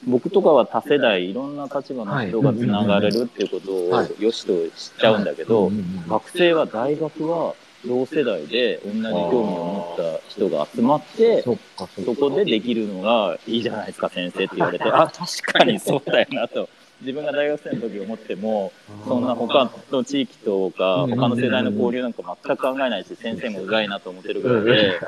僕とかは多世代、い。ろんな立場の人が繋がれるっていうことはい。を良しとしちゃうんだけい。ど、学生は大学は同世代で同じ興味を持った人が集まって、そこでできるのがいいじゃないですか、先生って言われて、<laughs> あ、確かにそうだよなと。自分が大学生の時思っても、そんな他の地域とか、他の世代の交流なんか全く考えないし、先生もうざいなと思ってるぐらいで、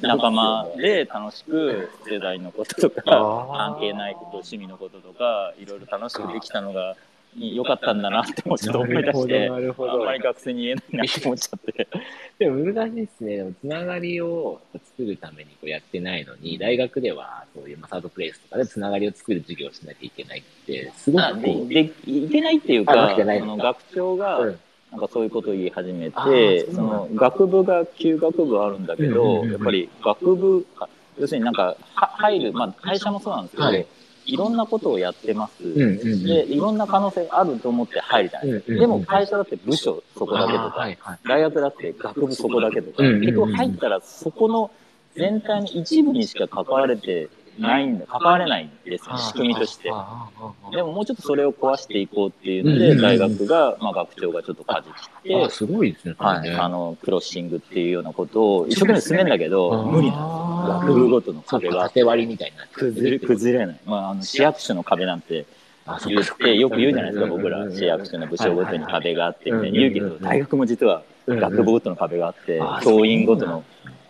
仲間で楽しく世代のこととか、関係ないこと、趣味のこととか、いろいろ楽しくできたのが良かったんだなってちょっと思い出して、あんまり学生に言えないなって思っちゃって。<laughs> でも難しいですね。でもつながりを作るためにこうやってないのに、大学ではそういうまあサードプレイスとかでつながりを作る授業をしなきゃいけないって、すごあくででいけないっていうあか、その学長が、うん。なんかそういうことを言い始めて、その学部が9学部あるんだけど、やっぱり学部、あ要するになんかは入る、まあ会社もそうなんですけど、はいいろんなことをやってます。で、いろんな可能性あると思って入るじゃないでも会社だって部署そこだけとか。大学だって学部そこだけとか、結局入ったらそこの全体の一部にしか関われてないんだ、関われないんですよ、仕組みとして。でももうちょっとそれを壊していこうっていうので、大学が、まあ学長がちょっと舵切ってすごいですね。はい、あの、クロッシングっていうようなことを一生懸命進めんだけど、無理なの。学部ごとの壁が。縦割りみたいになって。る崩れ、崩れない。まあ、あの、市役所の壁なんてあそう言っかて、よく言うじゃないですか、僕ら、市役所の部署ごとに壁があって、みたいはいな言うけど、大学も実は学部ごとの壁があってあ、教員ごとの、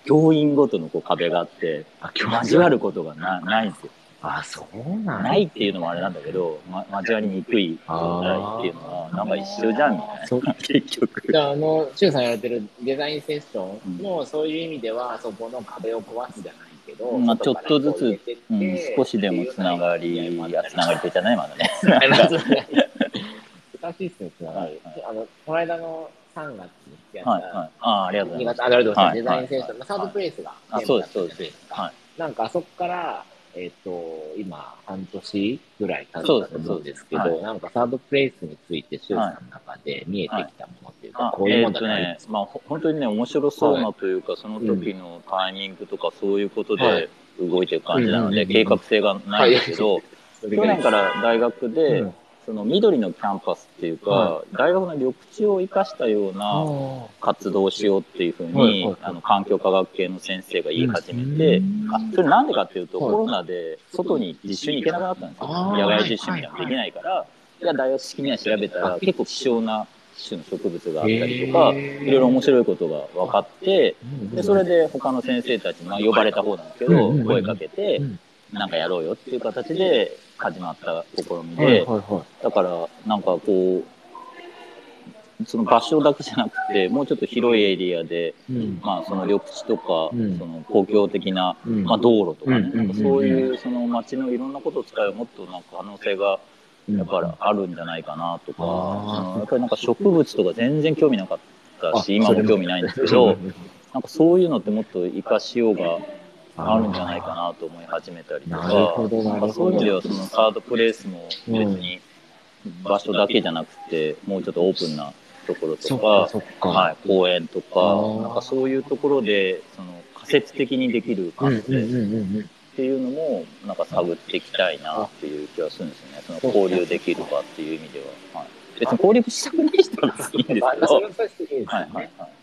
教員ごとのこう壁があって、あ、今日交わることがなないんですよ。あ、そうなんないっていうのもあれなんだけど、ま、交わりにくい状態っていうのは、なんか一緒じゃんみたいそうな。<laughs> 結局。じゃあ、あの、シュウさんやられてるデザインセッションも、そういう意味では、そこの壁を壊すじゃないけど、まあちょっとずつうん、少しでもつながり、いや、つながりって言っちゃないまだね。<laughs> <laughs> 難しいっすね、つながり。はいはい。あの、この間の3月にやった、はい、はい。ああ、ありがとうござ2います。デザインセッション、まあ、サードプレイスがあ、テーマだったそうです、そうです。じゃないです。か。はい。なんかあそこから、えっ、と、今、半年ぐらい経ったと思うんですけど、そうです。なんかサードプレイスについて、シュウさんの中で見えてきたものっていうか、あこういうもんだねまあ、ほ本当にね、面白そうなというか、その時のタイミングとか、そういうことはい。で動いていく感じなので、計画性がないんですけど、去去年から大学で、うんその緑のキャンパスっていうか、は大学の緑地を生かしたような活動をしようっていうふうに、はいはいはい。あの環境科学系の先生が言い始めて、うん。あそれなんでかっていうと、はい。コロナで外に実習に行けなくなったんですよ。野外実習みたいなのできないから、じゃあ大学式には調べたら、結構希少な種の植物があったりとか、いろいろ面白いことが分かって、で、それで、で他の先生たち、まあ呼ばれた方なんですけど、声かけてうん、なんかやろうよっていう形で始まった試みはいで、はいはだから、なんかこう、その場所だけじゃなくて、もうちょっと広いエリアで、い。うん。まあその緑地とか、うん。その公共的な、うん。まあ道路とかね、うんかそういうその街のいろんなことを使えばもっとなんか可能性がやっぱりあるんじゃないかなとか、やっぱりなんか植物とか全然興味なかったし、あ今も興味ないんですけど、なんかそういうのってもっと活かしようがあるんじゃないかなと思い始めたりとか、なるほどなるほどんかそういう意味ではそのサードプレイスも別に場所だけじゃなくて、もうちょっとオープンなところとかか。はい、公園とか、なんかそういうところで、その仮説的にできる感性っうんうんうんうんていうのも、なんか探っていきたいなっていう気はするんですよね。その交流できるかっていう意味では。はい、別に交流したくない人は別にいいんですまあけど、はいはい。はい。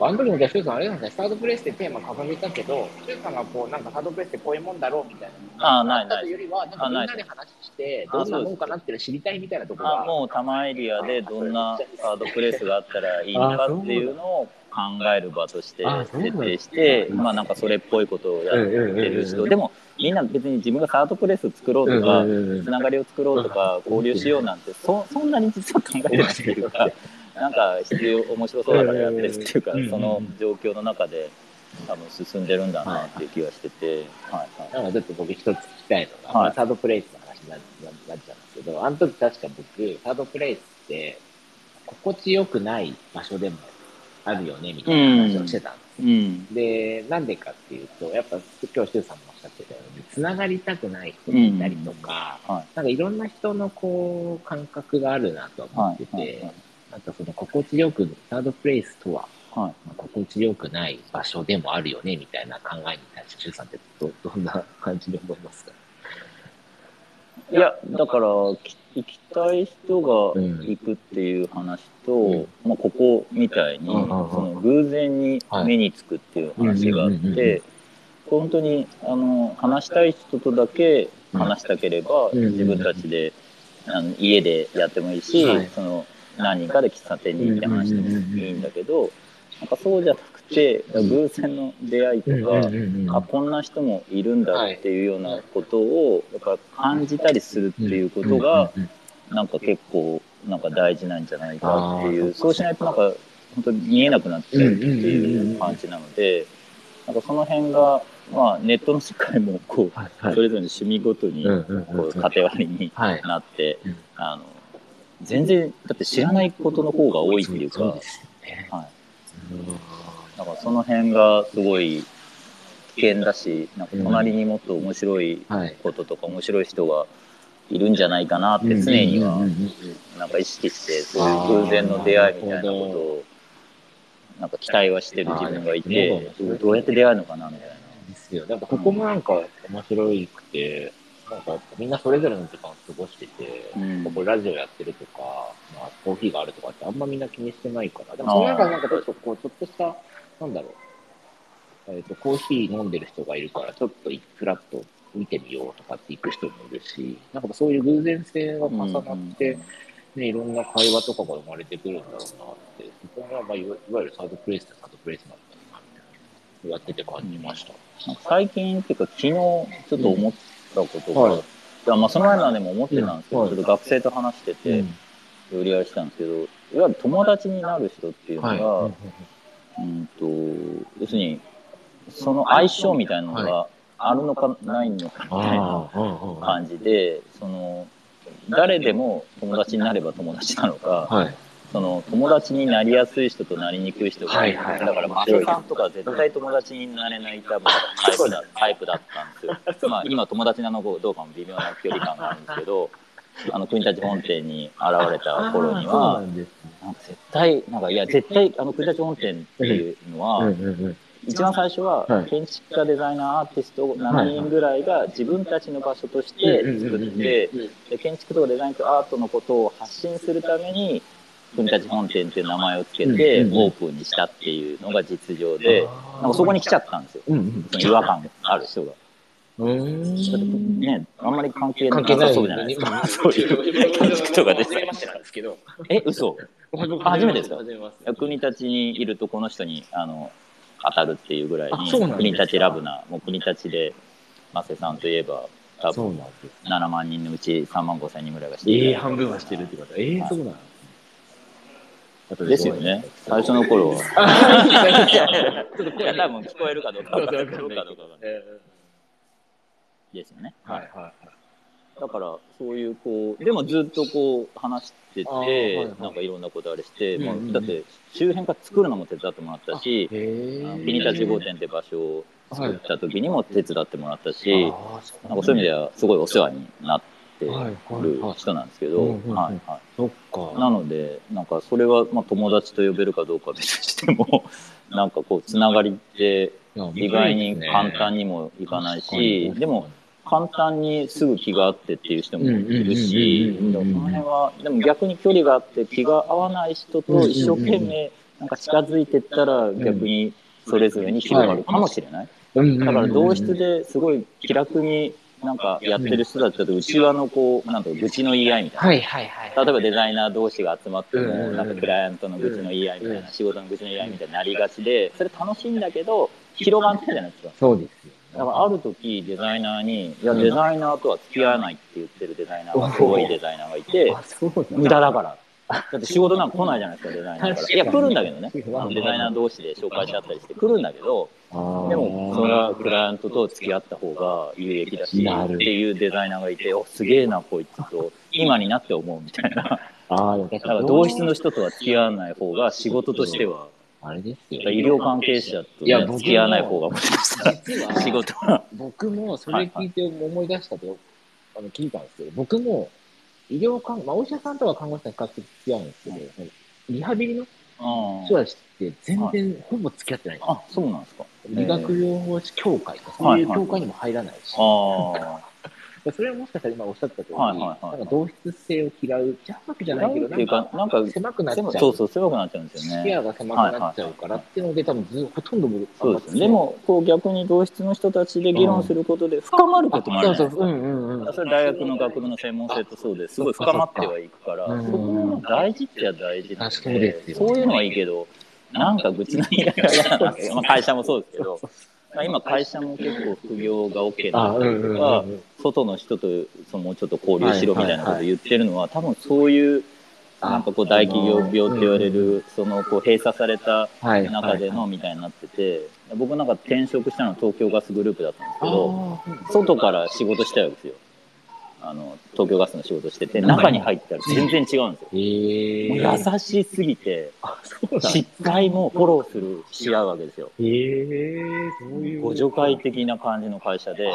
あの時もじゃあ、シュウさん、あれなんですね、スタートプレイスってテーマ掲げたけど、シュウさんがこう、なんかスタートプレイスってこういうもんだろうみたいな。あーないない。よりは、なんかみんなで話して、あどんなもんかなって知りたいみたいなところが。あもう多摩エリアでどんなサードプレイスがあったらいいのかっていうのを考える場として設定して、まあなんかそれっぽいことをやってる人、でもみんな別に自分がサードプレイスを作ろうとか、つながりを作ろうとか、交流しようなんて、そそんなに実は考えてないっていうか、なんか必要、面白そうだからやってるっていうかうんうんう、んその状況の中で多分進んでるんだなっていう気がしてて、はいはい。なんかちょっと僕一つ聞きたいのが、はいまあ、サードプレイスの話になっちゃうんですけど、あの時確か僕、サードプレイスって、心地よくない場所でもあるよね、みたいな話をしてたんです。うん。で、なんでかっていうと、やっぱ今日、シュウさんもおっしゃってたように、つながりたくない人がいたりとか、はい。なんかいろんな人のこう、感覚があるなと思ってて、はいはいなんかその心地よく、サードプレイスとは、はい。まあ心地よくない場所でもあるよね、みたいな考えに対して、シュウさんってど <laughs> どんな感じで思いますか？いや、だから、き行きたい人がうん。行くっていう話と、うん。まあ、ここみたいに、その偶然に目につくっていう話があって、本当に、あの、話したい人とだけ話したければ、うん。自分たちで、あの家でやってもいいし、はい。その、何人かで喫茶店に行って話してもいいんだけど、なんかそうじゃなくて、うん偶然の出会いとか、あこんな人もいるんだっていうようなことをやっぱ感じたりするっていうことがなんか結構なんか大事なんじゃないかっていうそうしないとなんか本当に見えなくなっちゃうっていう感じなのでなんかその辺がまあネットの世界もこうそれぞれの趣味ごとにこう縦割りにはい。なってうん。あの全然だって知らないことの方が多いっていうか。はいだからその辺がすごい危険だしなんか隣にもっと面白いはい。こととか面白い人がいるんじゃないかなって常にはうんうんうんうんなんか意識してそういう偶然の出会いみたいなことをなんか期待はしてる自分がいてどうやって出会うのかなみたいな。ですよ。なんかここもなんか面白いくて、なんかみんなそれぞれの時間を過ごしてて、うんここラジオやってるとか、まあ、コーヒーがあるとかってあんまみんな気にしてないから、でもその中でなんかちょっとこう、ちょっとした、なんだろう、えっ、と、コーヒー飲んでる人がいるから、ちょっとフラッと見てみようとかって行く人もいるし、なんかそういう偶然性が重なって、ね、いろんな会話とかが生まれてくるんだろうなって、そこが、まあ、いわゆるサードプレイスとサードプレイスなんだな、みたいな。やってて感じました。なんか最近っていうか昨日ちょっと思ったことが、はい。まあその前までも思ってたんですけど、うん。ちょっと学生と話してて、売り合いしたんですけどいわゆる友達になる人っていうのが、はい。うんと要するにその相性みたいなのがあるのかないのかみたいな。感じでその誰でも友達になれば友達なのか、はい。その友達になりやすい人となりにくい人がいる、はい。はいだからマセさんとか絶対友達になれない多分タイプだタイプだったんですよ。まあ今友達なのかどうかも微妙な距離感があるんですけど、<laughs> あの国立本店に現れた頃には。なんか絶対なんかいや絶対あの国立本店っていうのは。一番最初ははい。建築家デザイナーアーティスト7人ぐらいが自分たちの場所として作ってで建築とかデザインとアートのことを発信するために国立本店っていう名前を付けてオープンにしたっていうのが実情でなんかそこに来ちゃったんですよ。違和感ある人が。うーん。ね、あんまり関係なさそうじゃないですか。そういう建築とかですけど。え、嘘？あ初めてですか？国立にいるとこの人にあの当たるっていうぐらいに国立ラブなもう国立でマセさんといえば多分そうなんです。7万人のうち3万5千人ぐらいが知ってええ、る半分はしてるってこと。ええ、そうなんです。ですよね。最初の頃は。ちょっといや多分聞こえるかどうかわかですよねーはいはいはい。だからそういうこうでもずっとこう話してて、はいはい。なんかいろんなことあれして、まあうだって周辺から作るのも手伝ってもらったしへえ。国立御殿って場所を作った時にも手伝ってもらったし、なんかそういう意味ではすごいお世話になってはいはいるはい。人なんですけど、はいはそっい、か。なのでなんかそれはまあ友達と呼べるかどうかは別にしても <laughs> なんかこうつながりって意外に簡単にもいかないし、でも簡単にすぐ気が合ってっていう人もいるし、その辺はでも逆に距離があって気が合わない人と一生懸命なんか近づいてったら逆にそれぞれに広がるかもしれない。だから同室ですごい気楽になんかやってる人だったと内輪のこうなんだろう愚痴の言い合いみたいな。はいはいはい。例えばデザイナー同士が集まっても、うんなんかクライアントの愚痴の言い合いみたいな、うん仕事の愚痴の言い合いみたいになりがちで、それ楽しいんだけど、広がってるじゃないですか。そうですよ。だからある時デザイナーに、いや、デザイナーとは付き合わないって言ってるデザイナーが、すごいデザイナーがいて無駄だから。だって仕事なんか来ないじゃないですか、デザイナーから。いや、来るんだけどね。うんデザイナー同士で紹介し合ったりして来るんだけど、でも、それはクライアントと付き合った方が有益だし、っていうデザイナーがいて、お、すげえな、こいつと、今になって思うみたいな。あーでも確だから同室の人とは付き合わない方が仕事としては、あれですよ。医療関係者と、付き合わない方がもしかしたら仕事は。僕もそれ聞いて思い出したと、あの聞いたんですけど、僕も医療関まあ、お医者さんとか看護師さん比較的付き合うんですけど、リハビリのうん人たちって全然ほぼ付き合ってない。んですよ。あ、そうなんですか。理学療法士協会とか、そういう協会にも入らないし、あそれはもしかしたら今おっしゃった通り、はいはいはいなんか同質性を嫌う、じゃわけじゃあ。ないけど、っていうか、なんか、狭くなっちゃう。そうそう、狭くなっちゃうんですよね。視野が狭くなっちゃうからっていうので、多分ずほとんど僕そうですね。で、も、こう逆に同室の人たちで議論することで深まることもあるじゃないですか。んうんそれ大学の学部の専門性とそうですごい深まってはいくから、そこも大事っちゃ大事そうですよそういうのはいいけど、なんか愚痴の言い合いが。<laughs> まあ会社もそうですけど、まあ今会社も結構副業が OK なあ、うんうんとうんかう、ん。外の人とそのもうちょっと交流しろみたいなことを言ってるのは、多分そういう、なんかこう大企業病って言われる、そのこう閉鎖されたはい。中でのみたいになってて、僕なんか転職したのは東京ガスグループだったんですけど、あ外から仕事したいわけですよ。あの東京ガスの仕事してて中に入ったら全然違うんですよ。えもう優しすぎて失敗もフォローするし合うわけですよ。ええそういう。ご助会的な感じの会社で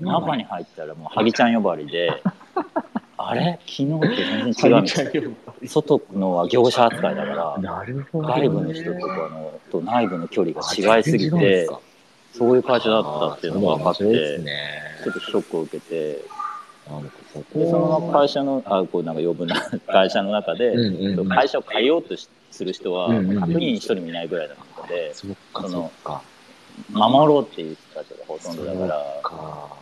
中に入ったらもうハギちゃん呼ばわりで <laughs> あれ？昨日って全然違うみたいな。<laughs> 外のは業者扱いだから。外部の人とかのと内部の距離が違いすぎてそういう会社だったっていうのが分かって。ちょっとショックを受けてでその会社のあこうなんか余分な会社の中で、うんうんうん。会社を変えようとしする人はうんうんうん。100人に1人もいないぐらいだったのでその。守ろうっていう人たちがほとんどだか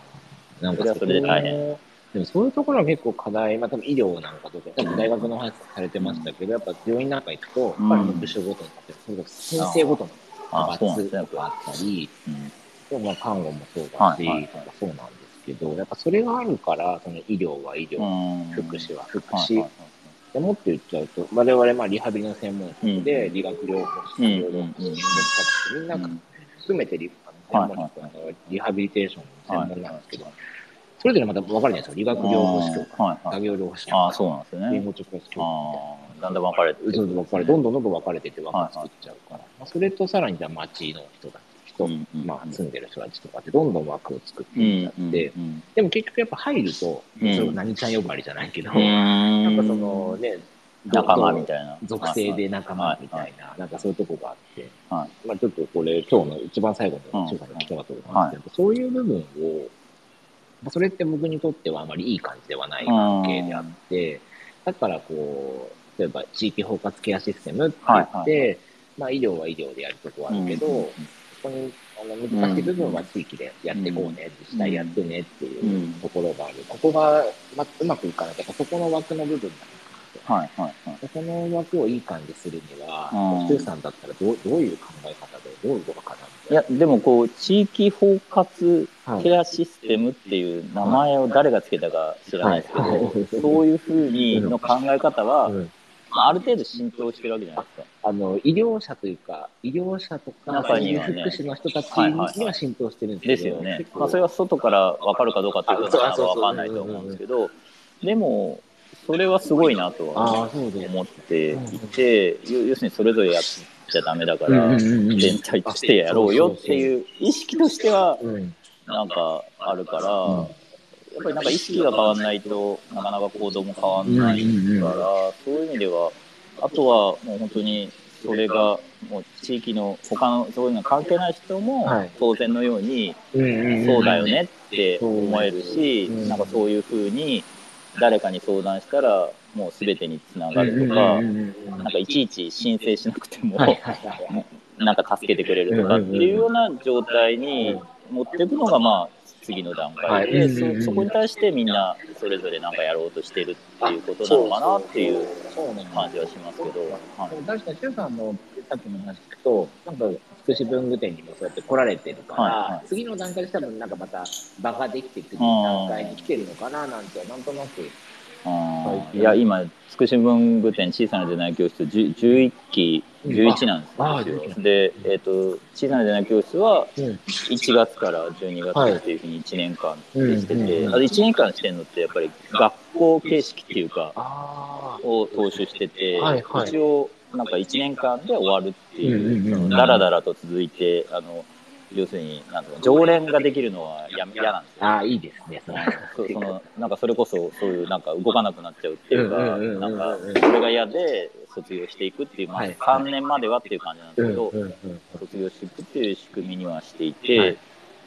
ら。なんそれはそれで大変。こでもそういうところは結構課題、まあ多分医療なんかとか、多分大学の話されてましたけど、やっぱ病院なんか行くと、やっぱり部署ごとに、それこそ先生ごとのあそうなんですね派閥とかあったり、うあ看護もそうだし、はいはいそうなんですけど、やっぱそれがあるから、その医療は医療、うん。福祉は福祉、はいはいはいでもって言っちゃうと、我々まあリハビリの専門職で、うん。理学療法士、うん療法士、みんなうん。含めてリあの専門職のリハビリテーションの専門なんですけど、それぞれまた分かるじゃないですか。理学療法士協会、作業療法士協ああ会、そうなんですよね言語直接協会。ああだんだん分かれてどんどんどんどん分かれてて枠作っちゃうから、まあ、それとさらにじゃあ町の人たち人、うんうんまあ、住んでる人たちとかってどんどん枠を作ってうんいっちゃって、うんでも結局やっぱ入ると、うん。それ何ちゃん呼ばわりじゃないけど、うん。なんかそのね、仲間みたいな。属性で仲間みたはいな、なんかそういうとこがあって、はい。まあちょっとこれ、今日の一番最後の中華の聞きたかとなんですけど、そういう部分を、まあそれって僕にとってはあまりいい感じではない関係であって、だからこう、例えば地域包括ケアシステムって言って、はいはいまあ医療は医療でやるとこはあるけど、うんそこにあの難しい部分は地域でやっていこうね、自治体やってねっていうところがある。ここが、まあ、うまくいかなかったら、そこの枠の部分だはいはいはい。その枠をいい感じするには、うん。周さんだったらどうどういう考え方で、どういうことかなみいやでもこう地域包括。ケアシステムっていう名前を誰がつけたか知らないですけど、はい。そういうふうにの考え方は、うんまあある程度浸透してるわけじゃないですか。あの医療者というか、医療者とか、中にはね。福祉の人たちには浸透してるんですけど、ですよね。まあ、それは外から分かるかどうかっていうとなかなか分かんないと思うんですけど、でも、それはすごいなとあは。思っていて、要要するにそれぞれやっちゃダメだから、全体としてやろうよっていう意識としては、うん。なんかあるから、うんやっぱりなんか意識が変わらないとなかなか行動も変わらないから、そういう意味ではあとはもう本当にそれがもう地域の他のそういうの関係ない人もはい。当然のようにそうだよねって思えるし、うん。なんかそういうふうに誰かに相談したらもう全てにつながるとうんか、なんかいちいち申請しなくても。なんか助けてくれるとかっていうような状態に持っていくのがまあ次の段階で、はい。そそこに対してみんなそれぞれなんかやろうとしてるっていうことなのかなっていう感じはしますけど、確かに、周さんのさっきの話聞くと、なんか福祉文具店にもそうやって来られてるから、はいはい。次の段階で多分なんかまた場ができてくる段階に来てるのかななんて、なんとなく。いや今つくし文具店小さなデザイン教室10 11期11なんですよ、ああ11で、えっと小さなデザイン教室はうん。1月から12月っていうふうに1年間でしてて、うんうんうん。あと1年間してるのってやっぱり学校形式っていうかあを踏襲してて、はいはい。一応なんか1年間で終わるっていう,、だらだらと続いてあの要するになんていうの常連ができるのはや嫌なんですよ。あ。ああ、いいですね、それ。<laughs> そうそのなんかそれこそそういうなんか動かなくなっちゃうっていうかなんかそれが嫌で卒業していくっていう、まあ、はい3年まではっていう感じなんですけど、卒業していくっていう仕組みにはしていて、はい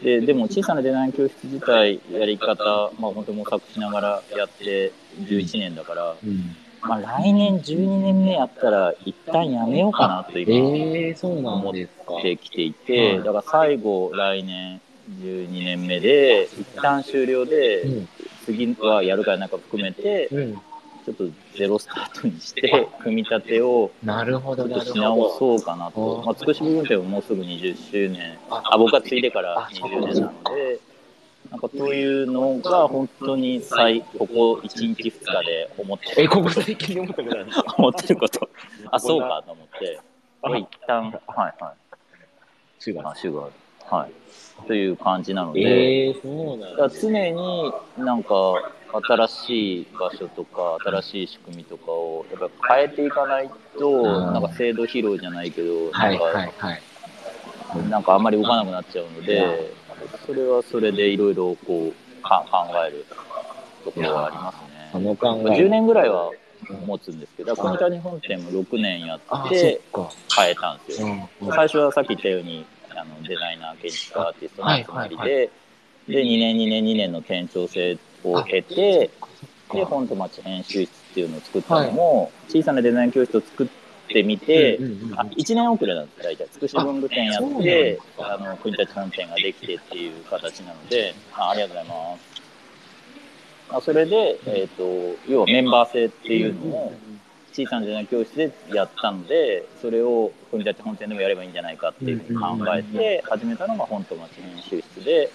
ででも小さなデザイン教室自体やり方、まあ、本当模索しながらやって11年だから、うんまあ、来年12年目やったら一旦やめようかなと今ええそうなんですか。思ってきていて、はいだから最後来年12年目で一旦終了で、うん次はやるかやなんか含めてうん。ちょっとゼロスタートにして組み立てをなるほど、ちょっとしなるほど。直そうかなと、まあ、つくし部分店ももうすぐ20周年ああ僕が継いでからあそう20年なのでなんかそういうのが本当に最ここ1日2日で思ってえ、るここ最近思ったことあるんですか思ってること。あそうかと思って。あこれ一旦はいはい。中学あ週があるはい。という感じなので、ええそうなんだ。常になんか新しい場所とか新しい仕組みとかをやっぱ変えていかないと、うん。なんか制度疲労じゃないけど、はいなんか、はいはい。なんかあんまり動かなくなっちゃうので、それはそれでいろいろこうか考えるところはありますね。その考え。10年ぐらいは持つんですけど、コニタ日本店も6年やあ、って。変えたんですよ。うんうん最初はさっき言ったようにあのデザイナー建築家アーティストの集まりで、はいはいで2年2年2年の店長制を経てで本と町編集室っていうのを作ったのも、小さなデザイン教室を作ってみて、うんうんうんあ1年遅れなんです大体。つくし文具店やってあの国立本店ができてっていう形なのであありがとうございます。あそれで、えー、と要はメンバー制っていうのを小さな教室でやったのでそれを国立本店でもやればいいんじゃないかっていうふうに考えて始めたのが本と町編集室で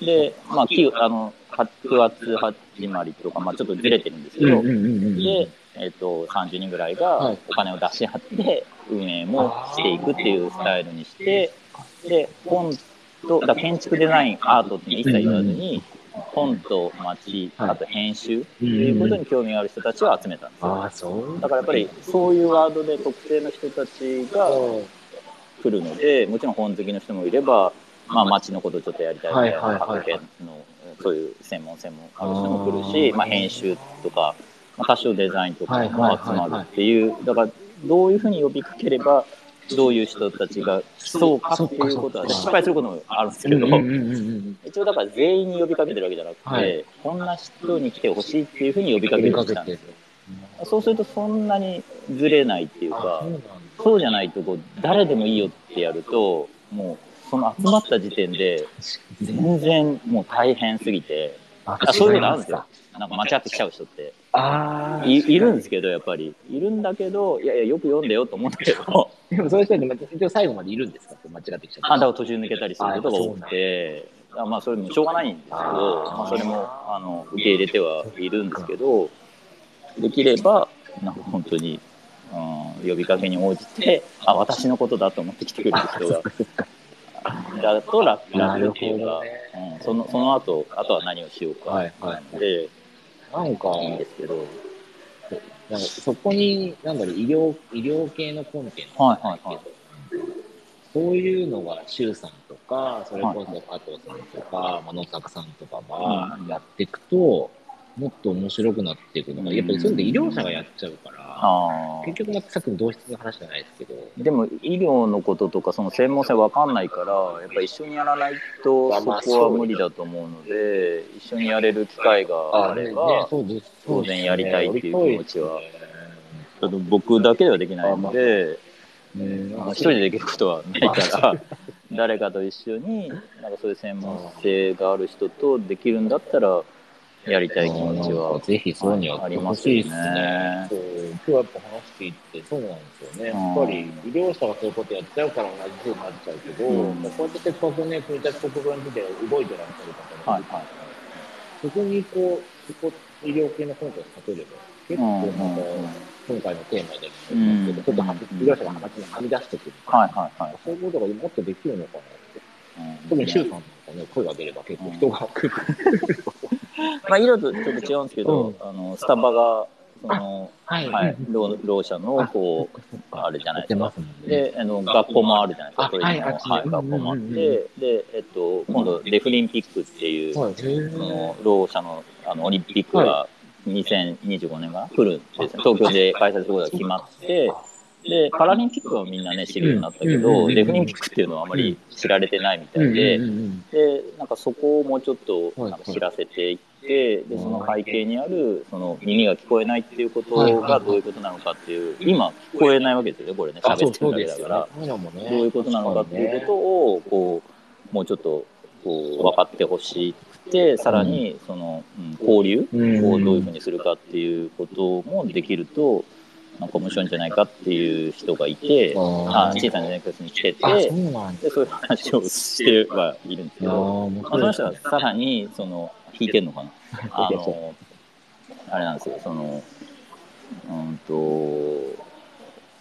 でまあきあの9月始まりとか、まあ、ちょっとずれてるんですけど、で、えっと30人ぐらいはい。がお金を出し合って運営もしていくっていうスタイルにしてで本とだ建築デザインアートって一切言わずに本と町はい。あと編集っていうことに興味がある人たちを集めたんですよ。だからやっぱりそういうワードで特定の人たちが来るのでもちろん本好きの人もいれば、まあ、町のことちょっとやりたいみたいな各県のそういう専門専門ある人も来るしまあ、編集とか、まあ、多少デザインとかも集まるっていう。だからどういうふうに呼びかければどういう人たちが来そうかっていうことは失敗することもあるんですけど、一応だから全員に呼びかけてるわけじゃなくて、はい。こんな人に来てほしいっていうふうに呼びかけるようにしたんですよ。そうするとそんなにずれないっていうあかそうじゃないとこう誰でもいいよってやるともうその集まった時点で全然もう大変すぎて。ああそういうことあるんですよ。なんか間違ってきちゃう人ってああ。いいるんですけどやっぱり。いるんだけどいやいやよく読んでよと思うんだけど。<laughs> でもそういう人って一応最後までいるんですか？間違ってきちゃった。あだから途中抜けたりすることが多くて。あまあそれもしょうがないんですけどまあ、それもあの受け入れてはいるんですけどできればなんか本当に、うん、呼びかけに応じてあ私のことだと思って来てくれる人がだと楽なるほ楽っていうか、どね。うん、そのその後あとは何をしようか。はいはい。で、なんか、いいんですけどなんかそこに、なんだろう、医療、医療系のコンテンツはいはいはい。そういうのが、周さんとか、それこそ加藤さんとか、まあ野坂さんとかがやっていくと、もっと面白くなっていくのが、やっぱりそういうので医療者がやっちゃうから、あー。結局またさっきの同質の話じゃないですけど、でも医療のこととかその専門性わかんないからやっぱ一緒にやらないとそこは無理だと思うので一緒にやれる機会があれば当然やりたいっていう気持ちは。僕だけではできないので一人でできることはないから <laughs> 誰かと一緒になんかそういう専門性がある人とできるんだったらやりたい気持ちは。ぜひそうにやってほしいですね。そう。今日やっぱ話聞いてそうなんですよね。やっぱり医療者がそういうことやっちゃうから同じ風になっちゃうけど、うん。こうやってせっかくね、国立国分寺で動いてらっしゃる方がるはい。いはいそこにこう、そこ医療系のコンテンツ例えれば、結構なんか、うん今回のテーマでもそうですけど、ちょっとは医療者が話にはみ出してくる。はいはいはい。そういうことがもっとできるのかなって。うん。特に周さんなんかね、声が出れば結構人が来る。<laughs> まあ医療とちょっと違うんですけど、あのスタバがそのはい。はい、ろうろう者のこうあれじゃないですか。であの学校もあるじゃないですか。はい学校もあって、で、えっと、今度デフリンピックっていう、はい、そのろう者のあのオリンピックが2025年かな来るんですね東京で開催することが決まってでパラリンピックはみんなね知るようになったけど、デフリンピックっていうのはあまり知られてないみたいで、でなんかそこをもうちょっとはいなんか知らせていって、でその背景にあるその耳が聞こえないっていうことがどういうことなのかっていう今聞こえないわけですよねこれねあ喋ってるだけだから。どういうことなのかっていうことをこうもうちょっとこう分かってほしくてさらにその、うん交流うん。をどういうふうにするかっていうこともできるとなんか面白いんじゃないかっていう人がいてあ小さなネクスに来てて。でそういう話をしてはいるんですけど、まあ、その人はさらにその弾いてんのかな？<laughs> あのあれなんですよそのうんと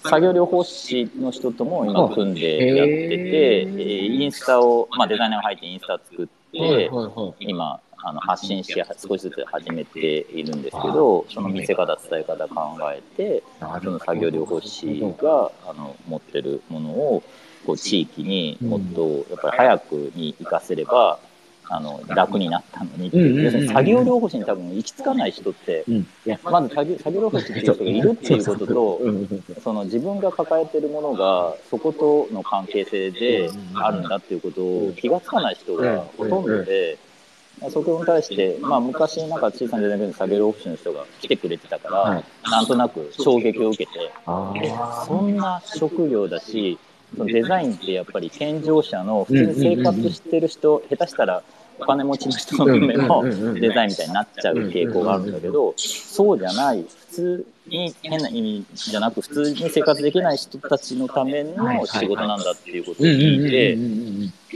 作業療法士の人とも今組んでやってて、インスタを、まあ、デザイナーが入ってインスタ作って、はいはいはい。今あの発信し少しずつ始めているんですけどその見せ方伝え方考えてその作業療法士があの持ってるものをこう地域にもっとやっぱり早くに活かせればあの楽になったのにっていう。要するに作業療法士に多分行き着かない人ってまず作業作業療法士っていう人がいるっていうこととその自分が抱えてるものがそことの関係性であるんだっていうことを気がつかない人がほとんどで、そこに対して、まあ、昔なんか小さなデザインの作業オフィスの人が来てくれてたから、はい。なんとなく衝撃を受けてそんな職業だしそのデザインってやっぱり健常者の普通に生活してる人、下手したらお金持ちの人のためのデザインみたいになっちゃう傾向があるんだけど、そうじゃない、普通に変な意味じゃなく、普通に生活できない人たちのための仕事なんだっていうことを聞いて、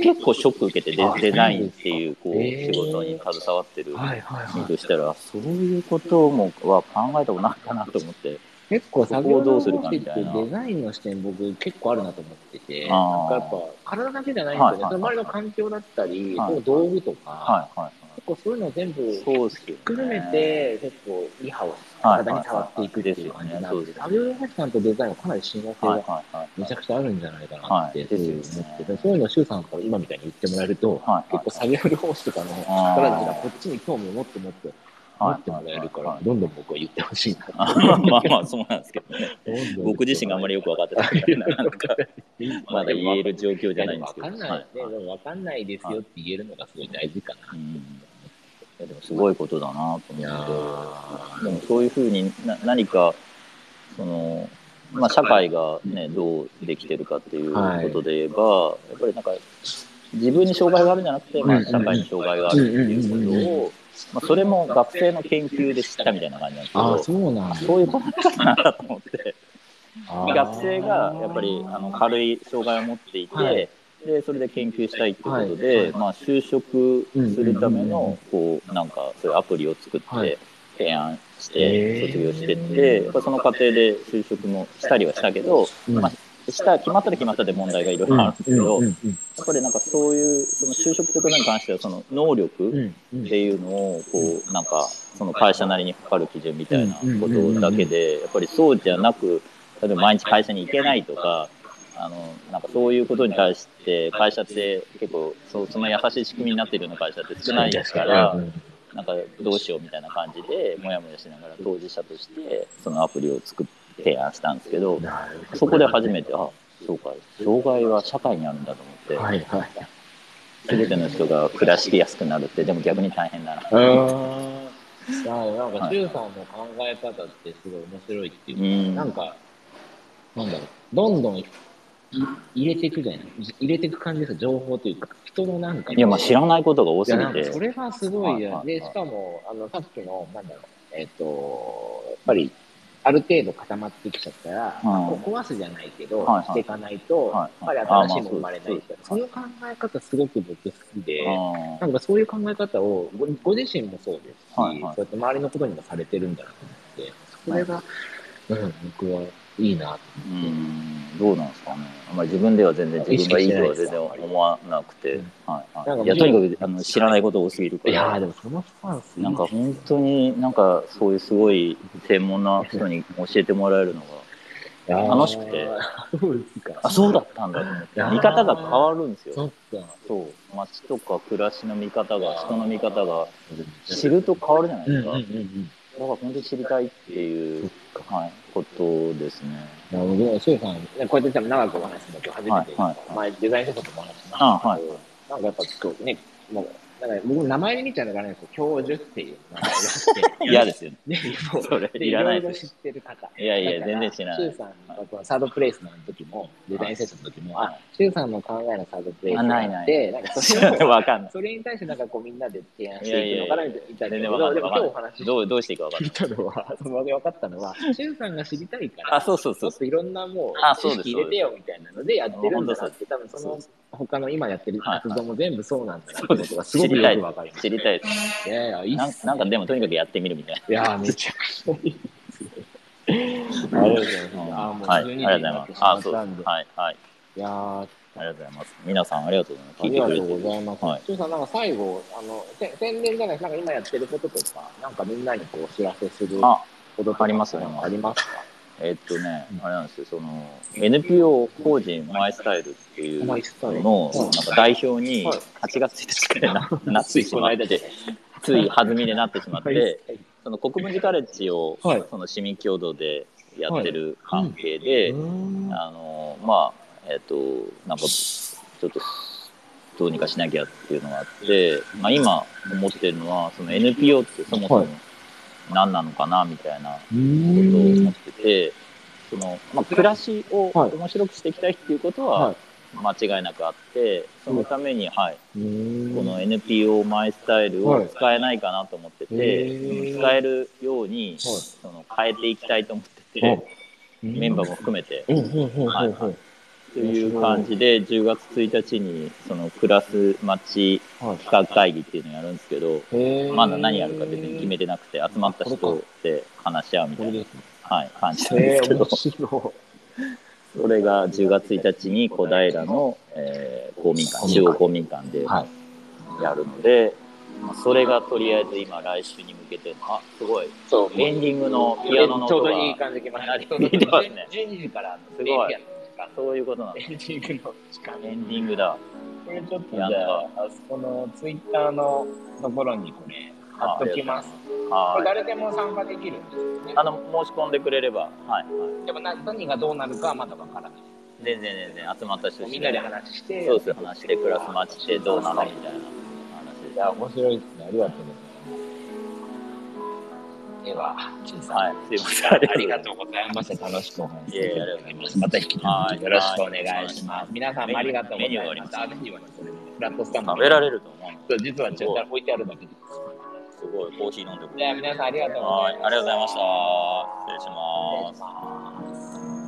結構ショック受けてデザインっていうこう仕事に携わってる身はい。としたら、そういうこともは考えたことなかったなと思って。結構作業どうするかみたいなデザインの視点僕結構あるなと思ってて、なんかやっぱ体だけじゃないんですよね。はいはいその周りの環境だったり、はいその道具とか、はいはい結構そういうのを全部はい。そうっすよね。含めて、結構リハをはい体に触っていくっていう感じなんで、作業療法士さんとデザインはかなり親和性はいがはいはい。めちゃくちゃあるんじゃないかなって、はい。そういう思ってて、そういうのを周さんから今みたいに言ってもらえると、はい結構作業療法士とかの方たちがこっちに興味を持って持って、持はい。ってもらえるから、どんどん僕は言ってほしいな。あ <laughs> まあまあそうなんですけどね。<laughs> 僕自身があんまりよく分かってないから、なんか、<laughs> まだ言える状況じゃないんですけど。わかんない、ね、でもわかんないですよって言えるのがすごい大事かな。でもすごいことだなと思って。でもそういうふうにな何か、その、まあ、社会。がね、どうできてるかっていうことで言えば、やっぱりなんか、自分に障害があるんじゃなくて、まあ、うん。社会に障害があるっていうことを、まあ、それも学生の研究で知ったみたいな感じなんですけああ、ど、そうなんだ。そういうことなんだと思って。学生がやっぱりあの軽い障害を持っていて、はい。でそれで研究したいってことで、はい。はい。まあ、就職するためのこうなんかそういうアプリを作っはい。て提案して卒業してって、やっぱその過程で就職もしたりはしたけど、うん。まあ、した決まったら決まったで問題がいろいろあるんですけど、うん。やっぱりなんかそういうその就職ということに関してはその能力、っていうのをこうなんかその会社なりにかかる基準みたいなことだけでやっぱりそうじゃなく例えば毎日会社に行けないとかあのなん。かそういうことに対して会社って結構そうその優しい仕組みになっているような会社って少ないですからうん。なん。かどうしようみたいな感じでもやもやしながら当事者としてそのアプリを作って提案したんですけどそこで初めてあそうか障害は社会にあるんだと思って。はいはい。全ての人が暮らしやすくなるってでも逆に大変だななんか、周さんの考え方ってすごい面白いっていうか、うんなんか、なんだろう、どんどんい入れていくじゃない？入れていく感じですよ、情報というか、人のなんか。いやまあ知らないことが多すぎてそれがすごいよ。はいで、しかも、あの、さっきの、なんだろう、えっ、と、やっぱり、ある程度固まってきちゃったら、うん。こう壊すじゃないけど、はいはい。していかないと、はいやっぱり新しいもの生まれないそうその考え方すごく僕好きで、あなんかそういう考え方をごご自身もそうですし、はいはい。そうやって周りのことにもされてるんだなと思って、それが、うん、僕はいいなとう。ん。どうなんですかね。あんまり自分では全然自分がいいとは全然思わなくて、うん。はいはい、いやとにかくあの知らないこと多すぎるかいやでもそのスタンスなんか本当になんかそういうすごい専門な人に教えてもらえるのが楽しくて。そうですか。あそうだったんだと思って。見方が変わるんですよ。そう。街とか暮らしの見方が人の見方が知ると変わるじゃないですか、うんうんうんだから本当に知りたいっていう、はい、ことですね。なるほど。シュウさん、ねこうやって長くお話しするの今日初めて、はいはい前デザイン書とかもお話ししましたけど、あはいなんかやっぱこうね、もう、なんか僕名前で見ちゃうのがなんですけど、教授っていう名前があって、嫌ですよね。ね、もうそれでいらないろいろ知ってる方。いやいや全然知らないシュウさんがこのサードプレイスの時も、デザインセットの時も、はいあ、シュウさんの考えのサードプレイスがあって、なんかそれを、わかんない。それに対してなんかこうみんなで提案していくのかなみたいなでも。今日お話しどうどうしていいかわかん聞ないい。たのは、その分かったのは、シュウさんが知りたいから、あ、そうそうそうもっ。といろんなもうあそうです知識入れてよみたいなのでやってるんだなって、多分その他の今やってる活動も全部そうなんだなってことがすごくよくわかります。知りたいです。いやいや、いいっすなんなんかでもとにかくやってみるみたいいやー、めちゃくちゃいいですね。ありがとうございます。な。あーもうはい、あ12りがとうございます。時になってしまあ、そうったんで。はい、はい。いやー、ありがとうございます。皆さんありがとうございます。ありがとうごて。ざいます。はい中さん、なんか最後、あの、せ宣伝じゃないなんか今やってることとか、なんかみんなにこうお知らせするあ、ことありますなんかありますか？えっとね、あれなんですよ、その、NPO 法人マイスタイルっていうのの、なんか代表にはい。8月1日からな <laughs> なってしまって、つい弾みでなってしまって、その国分寺カレッジを、はい。その市民共同でやってる関係で、あの、まあ、えっ、と、なんか、ちょっと、どうにかしなきゃっていうのがあって、まあ今思ってるのは、その NPO ってそもそもはい。何なのかなみたいなうことを思ってて、その、まあ暮らしをはい。面白くしていきたいっていうことはは間違いなくあって、そのために、はい、この NPO マイスタイルを使えないかなと思ってて、へー。使えるように、その変えていきたいと思ってて、メンバーも含めて、はいはいという感じで、10月1日に、そのクラス町はい企画会議っていうのをやるん。ですけど、まだ何やるか別に決めてなくて、集まった人で話し合うみたいな。はい、感じなん。ですけどそれが10月1日に小平の、えー公民館、中央公民館でい。はい。やるので、まあそれがとりあえず今来週に向けて、あ、すごい、そうエンディングのピアノのちょう音がどいい感じできました。聞いてますね12時からのすごいそういうことなんだ。エンディングの時間。エンディングだ。これちょっとじゃあ、あそこのツイッターのところにこれ貼っときます。こはい。れ誰でも参加できるんですよね。あの、申し込んでくれれば、はい、はい。でもな何がどうなるかはまだわからない。全然全然集まった人みんなで話して。そうです話してクラスマッチってどうなのみたいな話でいや、面白いですね。ありがとうございます。では、陳さん。はいすいませんありがとうございました。楽しくお話しいえいえありがとうございますまた引き続はいきよろしくお願いします。皆さんもありがとうございましメニューはねこれフラットスタンド食べられると思うそう実はちょっと置いてあるだけです。すごいコーヒー飲んでくじゃあ皆さんありがとうございます。はいありがとうございました。失礼します